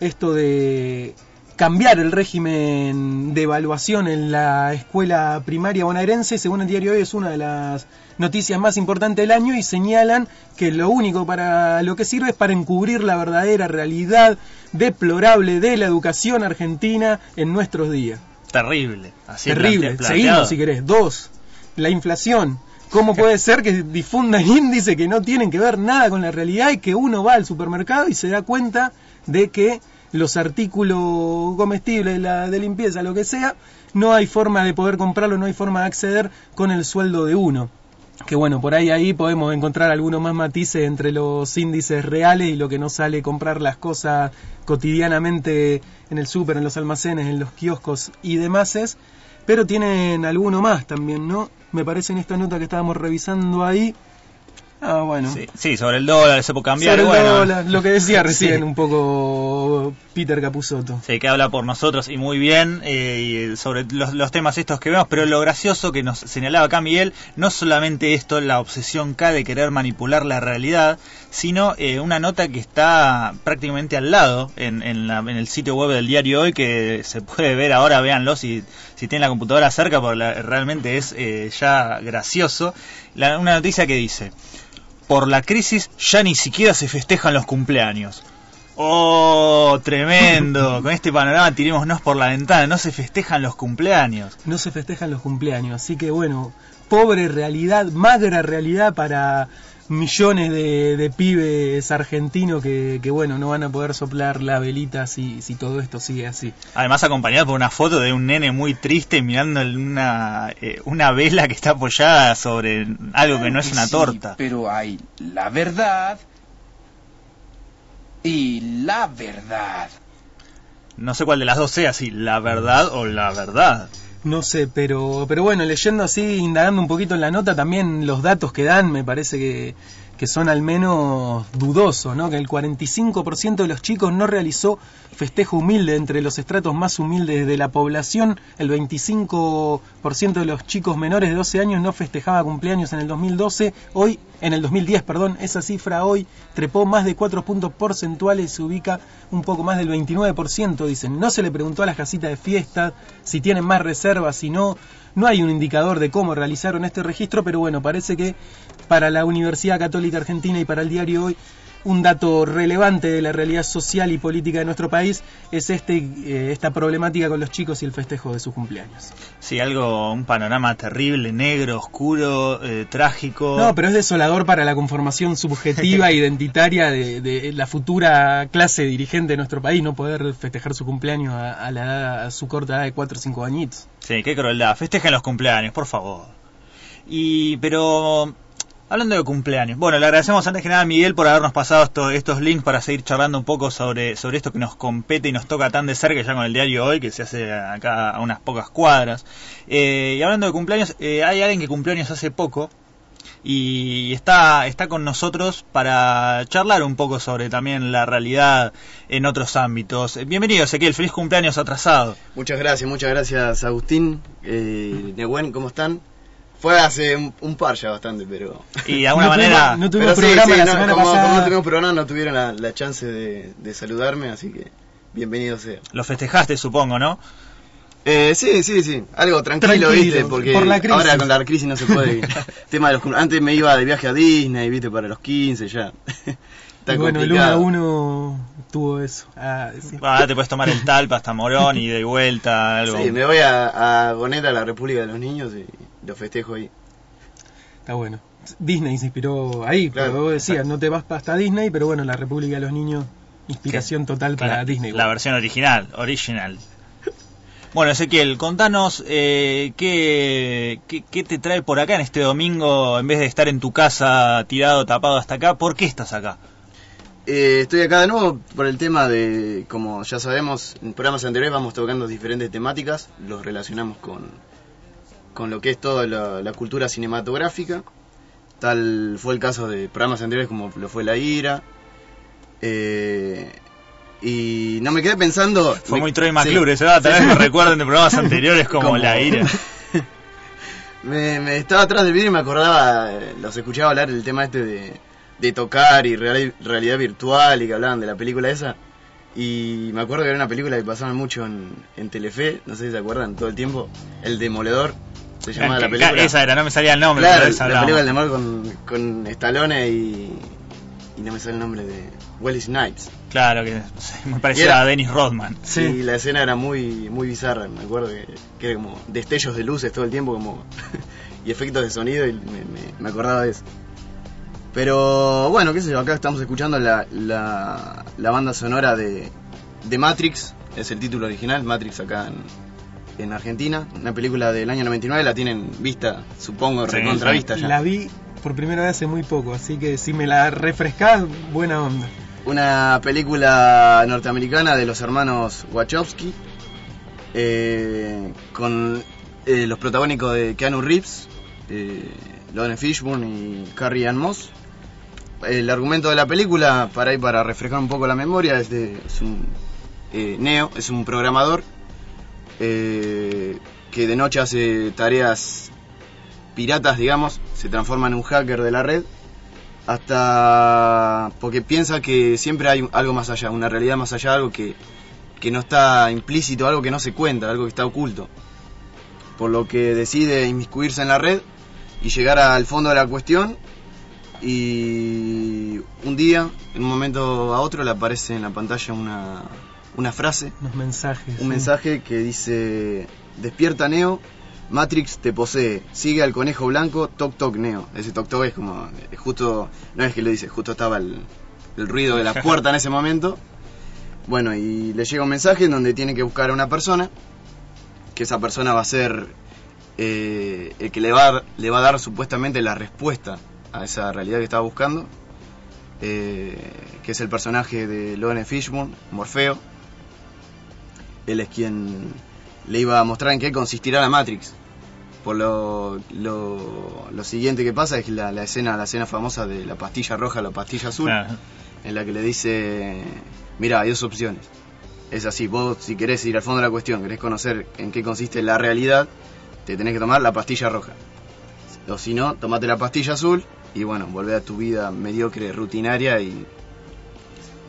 esto de cambiar el régimen de evaluación en la escuela primaria bonaerense, según el diario hoy, es una de las noticias más importantes del año y señalan que lo único para lo que sirve es para encubrir la verdadera realidad deplorable de la educación argentina en nuestros días. Terrible. Así Terrible. Seguimos si querés. Dos, la inflación. ¿Cómo puede ser que difundan índices que no tienen que ver nada con la realidad y que uno va al supermercado y se da cuenta de que los artículos comestibles la, de limpieza, lo que sea, no hay forma de poder comprarlo, no hay forma de acceder con el sueldo de uno? Que bueno, por ahí ahí podemos encontrar algunos más matices entre los índices reales y lo que nos sale comprar las cosas cotidianamente en el súper, en los almacenes, en los kioscos y demás pero tienen alguno más también, ¿no? Me parece en esta nota que estábamos revisando ahí. Ah, bueno. Sí, sí, sobre el dólar, se puede cambiar. Sobre el bueno. dólar, lo que decía recién Sí. un poco Peter Capusotto. Sí, que habla por nosotros y muy bien eh, sobre los, los temas estos que vemos, pero lo gracioso que nos señalaba acá Miguel, no solamente esto, la obsesión K de querer manipular la realidad, sino eh, una nota que está prácticamente al lado en, en, la- en el sitio web del diario hoy, que se puede ver ahora, véanlo si, si tienen la computadora cerca, porque la- realmente es eh, ya gracioso. La- una noticia que dice, por la crisis ya ni siquiera se festejan los cumpleaños. Oh, tremendo. Con este panorama tirémonos por la ventana. No se festejan los cumpleaños. No se festejan los cumpleaños, así que bueno, pobre realidad, magra realidad para millones de, de pibes argentinos que, que, bueno, no van a poder soplar la velita si, si todo esto sigue así. Además acompañado por una foto de un nene muy triste mirando una, eh, una vela que está apoyada sobre algo que no es una Sí, torta. Pero hay la verdad y la verdad. No sé cuál de las dos sea, si la verdad o la verdad. No sé, pero, pero bueno, leyendo así, indagando un poquito en la nota, también los datos que dan me parece que, que son al menos dudosos, ¿no? Que el 45% de los chicos no realizó festejo humilde entre los estratos más humildes de la población, el 25% de los chicos menores de 12 años no festejaba cumpleaños en el 2012, hoy, en el 2010, perdón, esa cifra hoy trepó más de 4 puntos porcentuales y se ubica un poco más del 29%, dicen. No se le preguntó a las casitas de fiesta si tienen más reservas, si no, no hay un indicador de cómo realizaron este registro, pero bueno, parece que para la Universidad Católica Argentina y para el diario hoy un dato relevante de la realidad social y política de nuestro país es este eh, esta problemática con los chicos y el festejo de sus cumpleaños. Sí, algo, un panorama terrible, negro, oscuro, eh, trágico. No, pero es desolador para la conformación subjetiva e identitaria de, de la futura clase dirigente de nuestro país no poder festejar su cumpleaños a, a la edad, a su corta edad de 4 o 5 añitos. Sí, qué crueldad. Festejen los cumpleaños, por favor. Y, pero, hablando de cumpleaños. Bueno, le agradecemos antes que nada a Miguel por habernos pasado esto- estos links para seguir charlando un poco sobre, sobre esto que nos compete y nos toca tan de cerca ya con el diario hoy, que se hace acá a unas pocas cuadras. Eh, y hablando de cumpleaños, eh, hay alguien que cumplió años hace poco y está, está con nosotros para charlar un poco sobre también la realidad en otros ámbitos. Eh, Bienvenido, Ezequiel, feliz cumpleaños atrasado. Muchas gracias, muchas gracias Agustín, eh, Nehuen, ¿cómo están? Fue hace un, un par ya bastante, pero... Y de alguna No tuvimos- manera- no tuvimos Pero sí, programa sí, la no, semana como, pasada. como no tuvimos programa, no tuvieron la, la chance de, de saludarme, así que bienvenido sea. Lo festejaste, supongo, ¿no? Eh, sí, sí, sí, algo tranquilo, Tranquilo, ¿viste? Porque por la crisis. ahora con la crisis no se puede. Tema de los, antes me iba de viaje a Disney, ¿viste? Para los 15 ya. Está Y bueno, el 1 complicado. a 1 tuvo eso. Ah, sí. Ah, te puedes tomar el talpa hasta Morón y de vuelta, algo. Sí, me voy a, a Goneta, la República de los Niños, y lo festejo ahí. Está bueno. Disney se inspiró ahí, Claro, pero vos decías, no te vas hasta Disney, pero bueno, la República de los Niños, inspiración total para la, Disney. La versión original, original. Bueno, Ezequiel, contanos eh, qué, qué, qué te trae por acá en este domingo, en vez de estar en tu casa tirado, tapado hasta acá, ¿por qué estás acá? Eh, estoy acá de nuevo por el tema de, como ya sabemos, en programas anteriores vamos tocando diferentes temáticas, los relacionamos con, con lo que es toda la, la cultura cinematográfica. Tal fue el caso de programas anteriores como lo fue La Ira. Eh, y no me quedé pensando... Fue me- muy Troy sí. McClure, ese va, tal vez Sí. me recuerden de programas anteriores como, Como- La Ira. me, me estaba atrás del vídeo y me acordaba, eh, los escuchaba hablar del tema este de, de tocar y reali- realidad virtual y que hablaban de la película esa. Y me acuerdo que era una película que pasaban mucho en, en Telefe, no sé si se acuerdan, todo el tiempo. El Demoledor, se llamaba Ah, la película. esa era, no me salía el nombre, Claro, pero de esa la película del Demoledor con, con Stallone y, y no me sale el nombre de Wesley Snipes. Claro, que Y parecida era- a Dennis Rodman. Sí, la escena era muy muy bizarra, me acuerdo que, que era como destellos de luces todo el tiempo como y efectos de sonido y me, me- me acordaba de eso. Pero bueno, qué sé yo, acá estamos escuchando la, la, la banda sonora de, de Matrix, es el título original, Matrix acá en, en Argentina, una película del año 99, la tienen vista, supongo, Sí, recontra vista ya. La vi por primera vez hace muy poco, así que si me la refrescás, buena onda. Una película norteamericana de los hermanos Wachowski, eh, con eh, los protagónicos de Keanu Reeves, eh, Lawrence Fishburne y Carrie Ann Moss. El argumento de la película, para ir para refrescar un poco la memoria, es de es un eh, Neo, es un programador eh, que de noche hace tareas piratas, digamos, se transforma en un hacker de la red hasta porque piensa que siempre hay algo más allá, una realidad más allá, algo que, que no está implícito, algo que no se cuenta, algo que está oculto. Por lo que decide inmiscuirse en la red y llegar al fondo de la cuestión y un día, en un momento a otro, le aparece en la pantalla una, una frase, Unos mensajes. un sí. mensaje que dice, despierta Neo, Matrix te posee, sigue al conejo blanco, toc toc Neo. Ese toc toc es como, eh, justo, no es que lo dice, justo estaba el, el ruido de la puerta en ese momento. Bueno, y le llega un mensaje en donde tiene que buscar a una persona, que esa persona va a ser eh, el que le va, a dar- le va a dar supuestamente la respuesta a esa realidad que estaba buscando, eh, que es el personaje de Lawrence Fishburne, Morfeo. Él es quien le iba a mostrar en qué consistirá la Matrix. Por lo, lo, lo siguiente que pasa es la, la escena la escena famosa de la pastilla roja, la pastilla azul, en la que le dice, mira, hay dos opciones. Es así, vos si querés ir al fondo de la cuestión, querés conocer en qué consiste la realidad, te tenés que tomar la pastilla roja. O si no, tomate la pastilla azul y bueno, volvé a tu vida mediocre, rutinaria y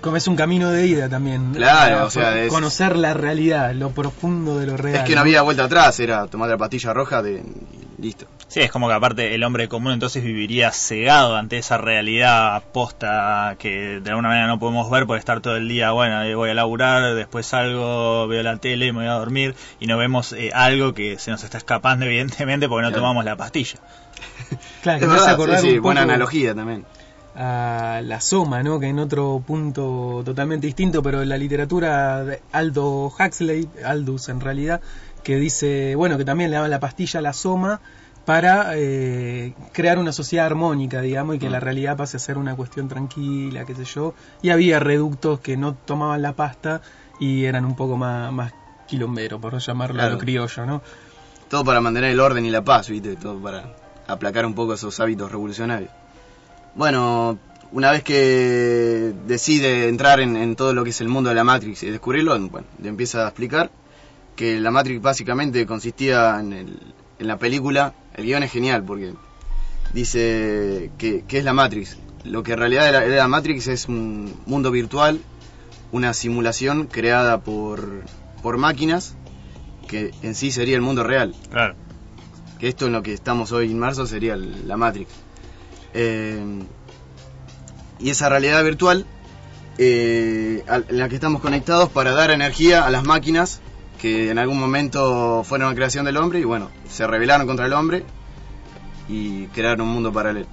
Como es un camino de ida también. Claro, Para o sea, es- Conocer la realidad, lo profundo de lo real. Es que no había vuelta atrás, era tomar la pastilla roja de listo. Sí, es como que aparte el hombre común entonces viviría cegado ante esa realidad posta que de alguna manera no podemos ver por estar todo el día, bueno, eh, voy a laburar, después salgo, veo la tele, me voy a dormir y no vemos eh, algo que se nos está escapando evidentemente porque no Claro. tomamos la pastilla. Claro, que Es verdad, acordar sí, buena analogía también. A la Soma, ¿no? Que en otro punto totalmente distinto, pero en la literatura de Aldo Huxley, Aldous en realidad, que dice, bueno, que también le daban la pastilla a la Soma para eh, crear una sociedad armónica, digamos, y que la realidad pase a ser una cuestión tranquila, qué sé yo. Y había reductos que no tomaban la pasta y eran un poco más, más quilomberos, por llamarlo a Claro. lo criollo, ¿no? Todo para mantener el orden y la paz, ¿viste? Todo para aplacar un poco esos hábitos revolucionarios. Bueno, una vez que decide entrar en, en todo lo que es el mundo de la Matrix y descubrirlo, bueno, le empieza a explicar que la Matrix básicamente consistía en, el- en la película. El guion es genial porque dice que, que es la Matrix. Lo que en realidad era, era la Matrix es un mundo virtual, una simulación creada por, por máquinas que en sí sería el mundo real. Claro. Que esto en lo que estamos hoy inmersos sería el- la Matrix. Eh, y esa realidad virtual eh, en la que estamos conectados para dar energía a las máquinas que en algún momento fueron una creación del hombre y bueno, se rebelaron contra el hombre y crearon un mundo paralelo.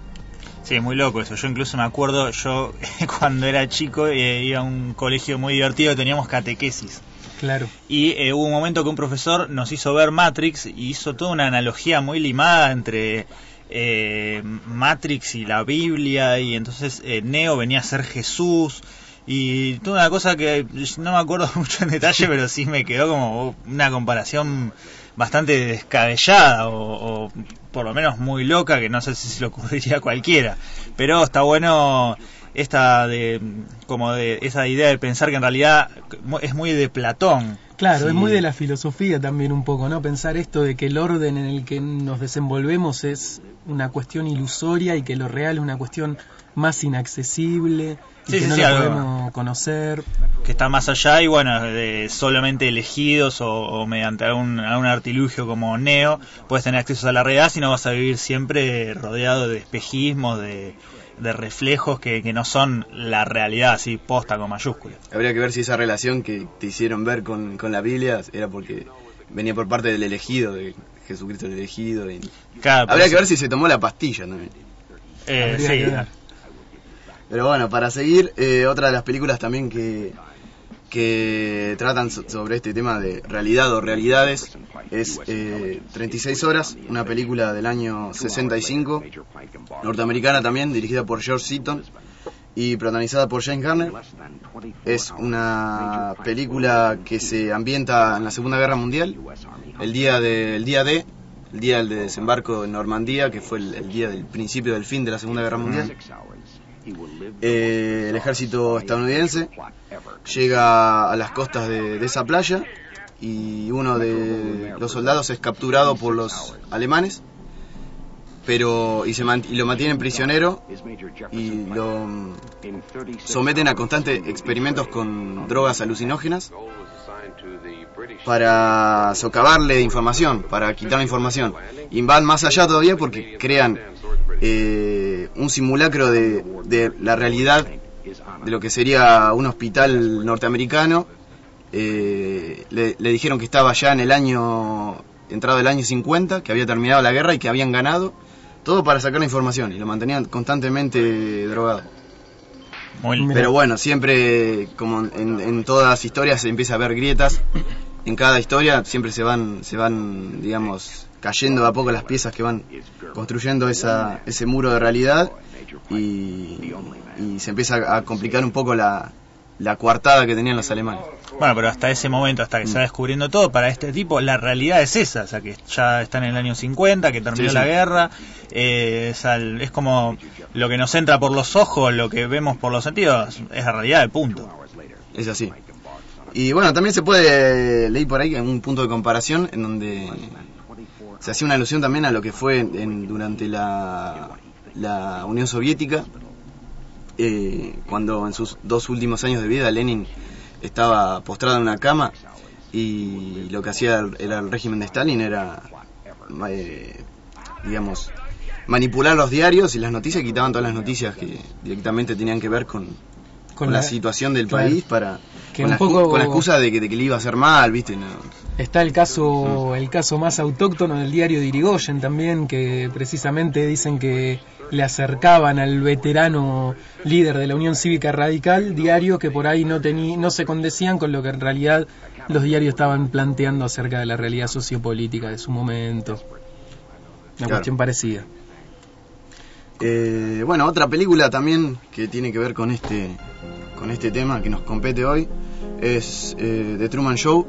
Sí, es muy loco eso. Yo incluso me acuerdo, yo cuando era chico eh, iba a un colegio muy divertido, teníamos catequesis. Claro. Y eh, hubo un momento que un profesor nos hizo ver Matrix y hizo toda una analogía muy limada entre eh, Matrix y la Biblia y entonces eh, Neo venía a ser Jesús y toda una cosa que no me acuerdo mucho en detalle pero sí me quedó como una comparación bastante descabellada o, por lo menos muy loca que no sé si se le ocurriría a cualquiera. Pero está bueno esta de como de esa idea de pensar que en realidad es muy de Platón Claro, Sí. es muy de la filosofía también un poco, ¿no? Pensar esto de que el orden en el que nos desenvolvemos es una cuestión ilusoria y que lo real es una cuestión más inaccesible y Sí, que sí, no lo podemos conocer. que está más allá y bueno, de solamente elegidos o, o mediante algún, algún artilugio como Neo, puedes tener acceso a la realidad, si no vas a vivir siempre rodeado de espejismos, de, de reflejos que, que no son la realidad así posta con mayúsculas. Habría que ver si esa relación que te hicieron ver con, con la Biblia era porque venía por parte del elegido, de Jesucristo el elegido. y- Claro, Habría sí. que ver si se tomó la pastilla también. Eh, sí. Pero bueno, para seguir, eh, otra de las películas también que, que tratan so- sobre este tema de realidad o realidades es eh, 36 horas, una película del año 65, norteamericana también, dirigida por George Seaton y protagonizada por James Garner. Es una película que se ambienta en la Segunda Guerra Mundial, el día, de, el día D, el día del desembarco en Normandía, que fue el, el día del principio del fin de la Segunda Guerra Mundial. Eh, el ejército estadounidense llega a las costas de, esa playa y uno de los soldados es capturado por los alemanes pero y, se lo mantienen prisionero y lo someten a constantes experimentos con drogas alucinógenas para socavarle información, para quitar información. Y van más allá todavía porque crean eh, un simulacro de la realidad de lo que sería un hospital norteamericano. Eh, le, le dijeron que estaba ya en el año, entrado el año 50, que había terminado la guerra y que habían ganado. Todo para sacar la información y lo mantenían constantemente drogado. Pero bueno, siempre, como en, en todas las historias, se empieza a ver grietas. En cada historia siempre se van, se van, digamos, cayendo de a poco las piezas que van construyendo esa, ese muro de realidad y, y se empieza a complicar un poco la, la coartada que tenían los alemanes. Bueno, pero hasta ese momento, hasta que se va descubriendo todo, para este tipo la realidad es esa, o sea, que ya está en el año 50, que terminó Sí, sí. la guerra, eh, es, al- es como lo que nos entra por los ojos, lo que vemos por los sentidos, es la realidad de punto. Es así. Y bueno, también se puede leer por ahí en un punto de comparación en donde se hacía una alusión también a lo que fue en- durante la, Unión Soviética, eh, cuando en sus dos últimos años de vida Lenin estaba postrado en una cama y lo que hacía era el régimen de Stalin era eh, digamos, manipular los diarios y las noticias, quitaban todas las noticias que directamente tenían que ver con, con, la, la- situación del claro. país para Que con, un la, poco- con la excusa de que, de que le iba a hacer mal, ¿viste? No. Está el caso, el caso más autóctono del diario de Irigoyen también, que precisamente dicen que le acercaban al veterano líder de la Unión Cívica Radical, diario que por ahí no tení, no se condecían con lo que en realidad los diarios estaban planteando acerca de la realidad sociopolítica de su momento. Una Claro. cuestión parecida. Eh, bueno, otra película también que tiene que ver con este con este tema que nos compete hoy es eh, The Truman Show.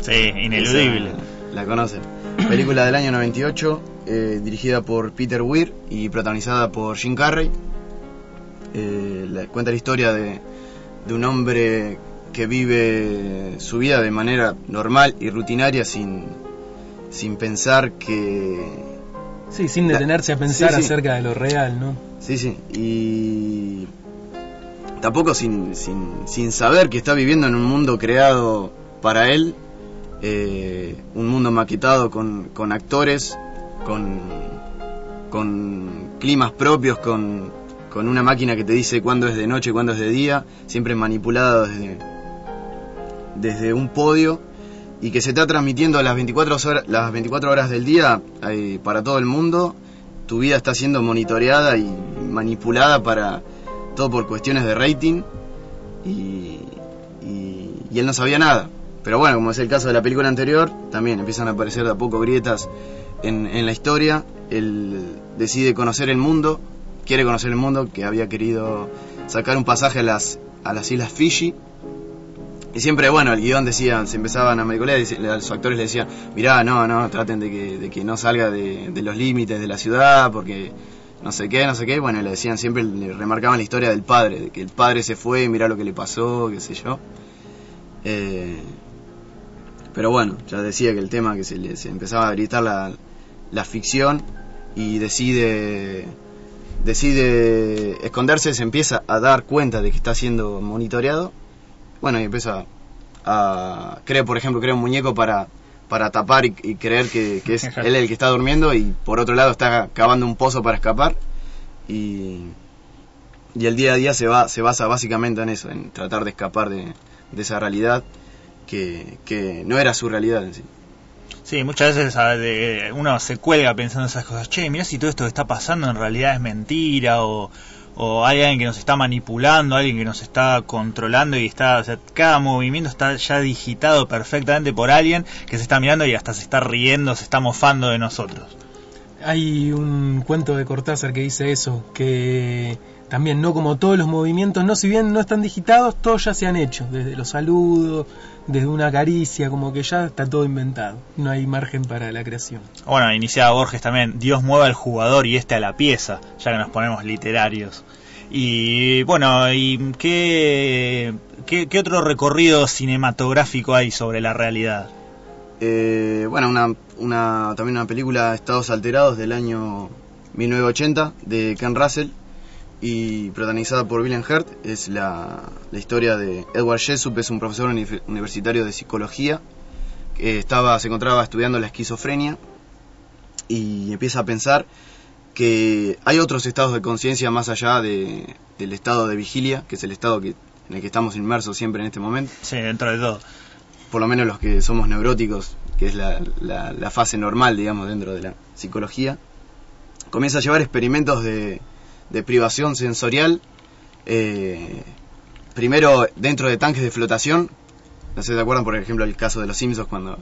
Sí, ineludible. Esa La conocen. Película del año 98, eh, dirigida por Peter Weir y protagonizada por Jim Carrey. Eh, la- cuenta la historia de, de un hombre que vive su vida de manera normal y rutinaria sin, sin pensar que... Sí, sin detenerse a pensar Sí, sí. acerca de lo real, ¿no? Sí, sí. Y tampoco sin, sin, sin saber que está viviendo en un mundo creado para él, eh, un mundo maquetado con, con actores, con, con climas propios, con, con una máquina que te dice cuándo es de noche, cuándo es de día, siempre manipulada desde, desde un podio y que se está transmitiendo las 24 horas, las 24 horas del día eh, para todo el mundo. Tu vida está siendo monitoreada y manipulada para todo por cuestiones de rating y, y, él no sabía nada. Pero bueno, como es el caso de la película anterior, también empiezan a aparecer de a poco grietas en, en la historia. Él decide conocer el mundo, quiere conocer el mundo, que había querido sacar un pasaje a las, a las islas Fiji. Y siempre, bueno, el guion decía, se empezaban a maricolear, se- los actores le decían, mirá, no, no, traten de que, no salga de, los límites de la ciudad, porque no sé qué, no sé qué. Bueno, le decían, siempre le remarcaban la historia del padre, de que el padre se fue, mirá lo que le pasó, qué sé yo. Eh, pero bueno, ya decía que el tema que se le se empezaba a gritar la, la ficción y decide decide esconderse, se empieza a dar cuenta de que está siendo monitoreado. Bueno, y empieza a crea, por ejemplo, crea un muñeco para para tapar y, y creer que, que es él el que está durmiendo y por otro lado está cavando un pozo para escapar y y el día a día se va se basa básicamente en eso, en tratar de escapar de, de esa realidad que, que no era su realidad en sí. Sí, muchas veces uno se cuelga pensando esas cosas. Che, mira si todo esto que está pasando en realidad es mentira o, o hay alguien que nos está manipulando, alguien que nos está controlando y está, cada movimiento está ya digitado perfectamente por alguien que se está mirando y hasta se está riendo, se está mofando de nosotros. Hay un cuento de Cortázar que dice eso, que también no como todos los movimientos, no si bien no están digitados, todos ya se han hecho, desde los saludos, desde una caricia, como que ya está todo inventado, no hay margen para la creación. Bueno, iniciaba Borges también, Dios mueve al jugador y este a la pieza, ya que nos ponemos literarios. Y bueno, ¿y qué, qué, qué otro recorrido cinematográfico hay sobre la realidad? Eh, bueno, una, una, también una película Estados Alterados del año 1980 de Ken Russell y protagonizada por William Hurt. Es la, la historia de Edward Jessup, es un profesor uni- universitario de psicología que estaba, se encontraba estudiando la esquizofrenia y empieza a pensar que hay otros estados de conciencia más allá de, del estado de vigilia, que es el estado que, en el que estamos inmersos siempre en este momento. Sí, dentro de todo. Por lo menos los que somos neuróticos, que es la, la- la fase normal, digamos, dentro de la psicología. Comienza a llevar experimentos de, de privación sensorial, eh, primero dentro de tanques de flotación. No sé si se acuerdan, por ejemplo, el caso de los Simpsons cuando,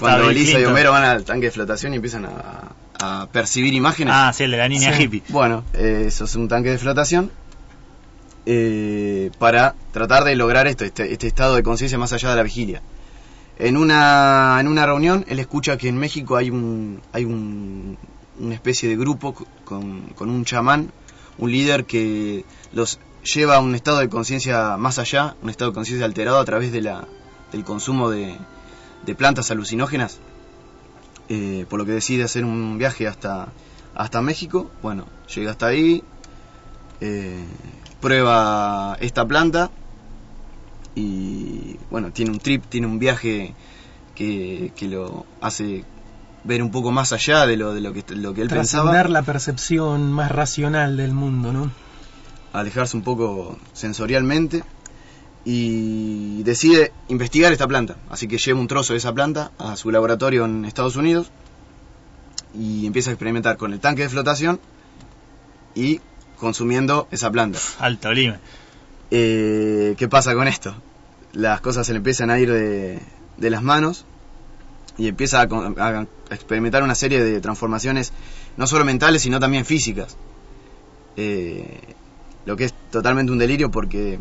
cuando Lisa y. Homero van al tanque de flotación y empiezan a, a percibir imágenes. Ah, sí, el de la niña hippie. Bueno, eh, eso es un tanque de flotación eh, para tratar de lograr esto, este, este estado de conciencia más allá de la vigilia. En una, en una reunión, él escucha que en México hay un, hay un, una especie de grupo con, con un chamán, un líder que los lleva a un estado de conciencia más allá, un estado de conciencia alterado a través de la, del consumo de, de plantas alucinógenas, eh, por lo que decide hacer un viaje hasta, hasta México. Bueno, llega hasta ahí, eh, prueba esta planta y bueno, tiene un trip, tiene un viaje que, que lo hace ver un poco más allá de lo, de lo, que, lo que él pensaba. Trascender la percepción más racional del mundo, ¿no? alejarse un poco sensorialmente y decide investigar esta planta. Así que lleva un trozo de esa planta a su laboratorio en Estados Unidos y empieza a experimentar con el tanque de flotación y consumiendo esa planta. Alto lime. Eh, ¿Qué pasa con esto? Las cosas se le empiezan a ir de, de las manos y empieza a, experimentar una serie de transformaciones no solo mentales sino también físicas. Eh, lo que es totalmente un delirio porque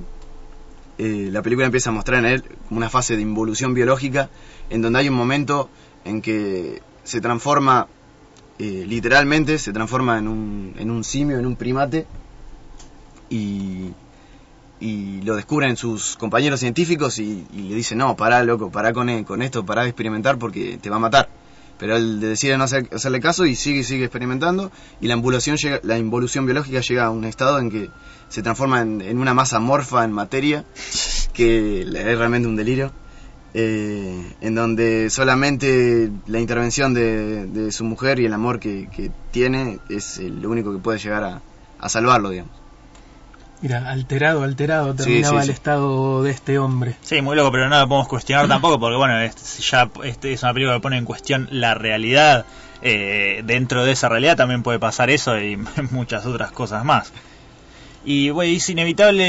eh, la película empieza a mostrar en él una fase de involución biológica en donde hay un momento en que se transforma eh, literalmente, se transforma en un, en un simio, en un primate y, y lo descubren sus compañeros científicos y, le dicen, no, pará, loco, pará con, e- con esto, pará de experimentar porque te va a matar. Pero él decide no hacer- hacerle caso y sigue sigue experimentando y la llega, la involución biológica llega a un estado en que se transforma en, una masa morfa en materia que es realmente un delirio. eh, en donde solamente la intervención de, su mujer y el amor que, tiene es lo único que puede llegar a, a salvarlo, digamos. Mira, alterado, alterado Sí, terminaba sí, el estado de este hombre. Sí, muy loco, pero no lo podemos cuestionar tampoco, porque bueno, es, ya este es una película que pone en cuestión la realidad. Eh, dentro de esa realidad también puede pasar eso y muchas otras cosas más. Y bueno, es inevitable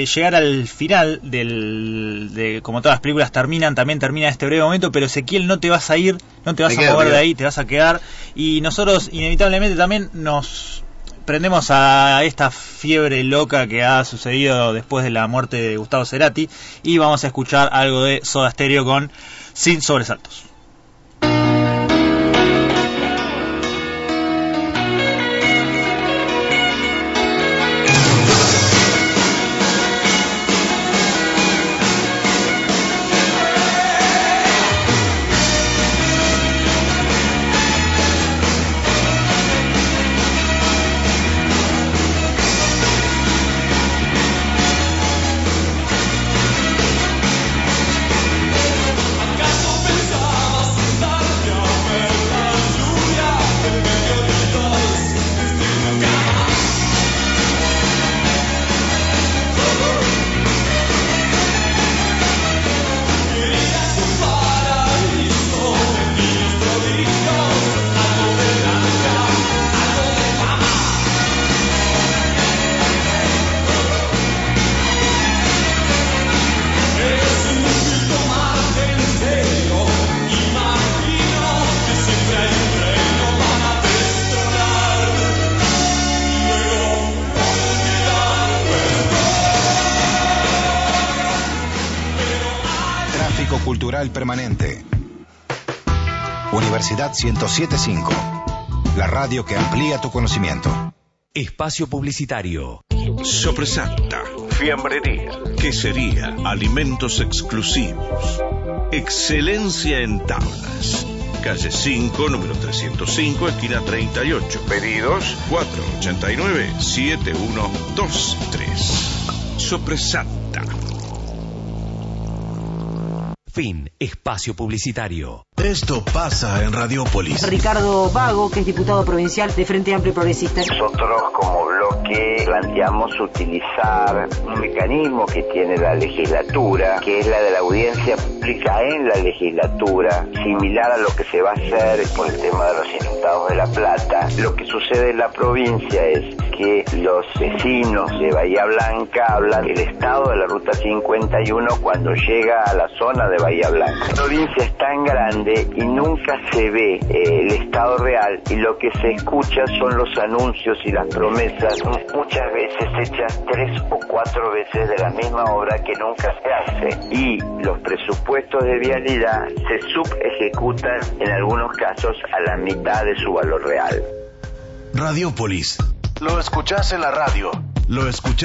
eh, llegar al final del, de como todas las películas terminan, también termina este breve momento, pero Ezequiel no te vas a ir, no te vas a quedo, mover de ahí, te vas a quedar y nosotros inevitablemente también nos prendemos a esta fiebre loca que ha sucedido después de la muerte de Gustavo Cerati y vamos a escuchar algo de Soda Stereo con Sin Sobresaltos. Universidad 1075. La radio que amplía tu conocimiento. Espacio publicitario. Sopresanta, fiambrería, quesería, alimentos exclusivos. Excelencia en tablas. Calle 5, número 305, esquina 38. Pedidos 489-7123. Sopresanta. Fin. Espacio publicitario. Esto pasa en Radiópolis. Ricardo Vago, que es diputado provincial de Frente Amplio y Progresista. Nosotros como bloque planteamos utilizar un mecanismo que tiene la legislatura, que es la de la audiencia pública en la legislatura, similar a lo que se va a hacer con el tema de los inundados de La Plata. Lo que sucede en la provincia es que los vecinos de Bahía Blanca hablan del estado de la Ruta 51 cuando llega a la zona de Bahía Blanca. La provincia es tan grande y nunca se ve eh, el estado real y lo que se escucha son los anuncios y las promesas, muchas veces hechas tres o cuatro veces de la misma obra que nunca se hace. Y los presupuestos de vialidad se subejecutan en algunos casos a la mitad de su valor real. Radiópolis. Lo escuchás en la radio. Lo escuchás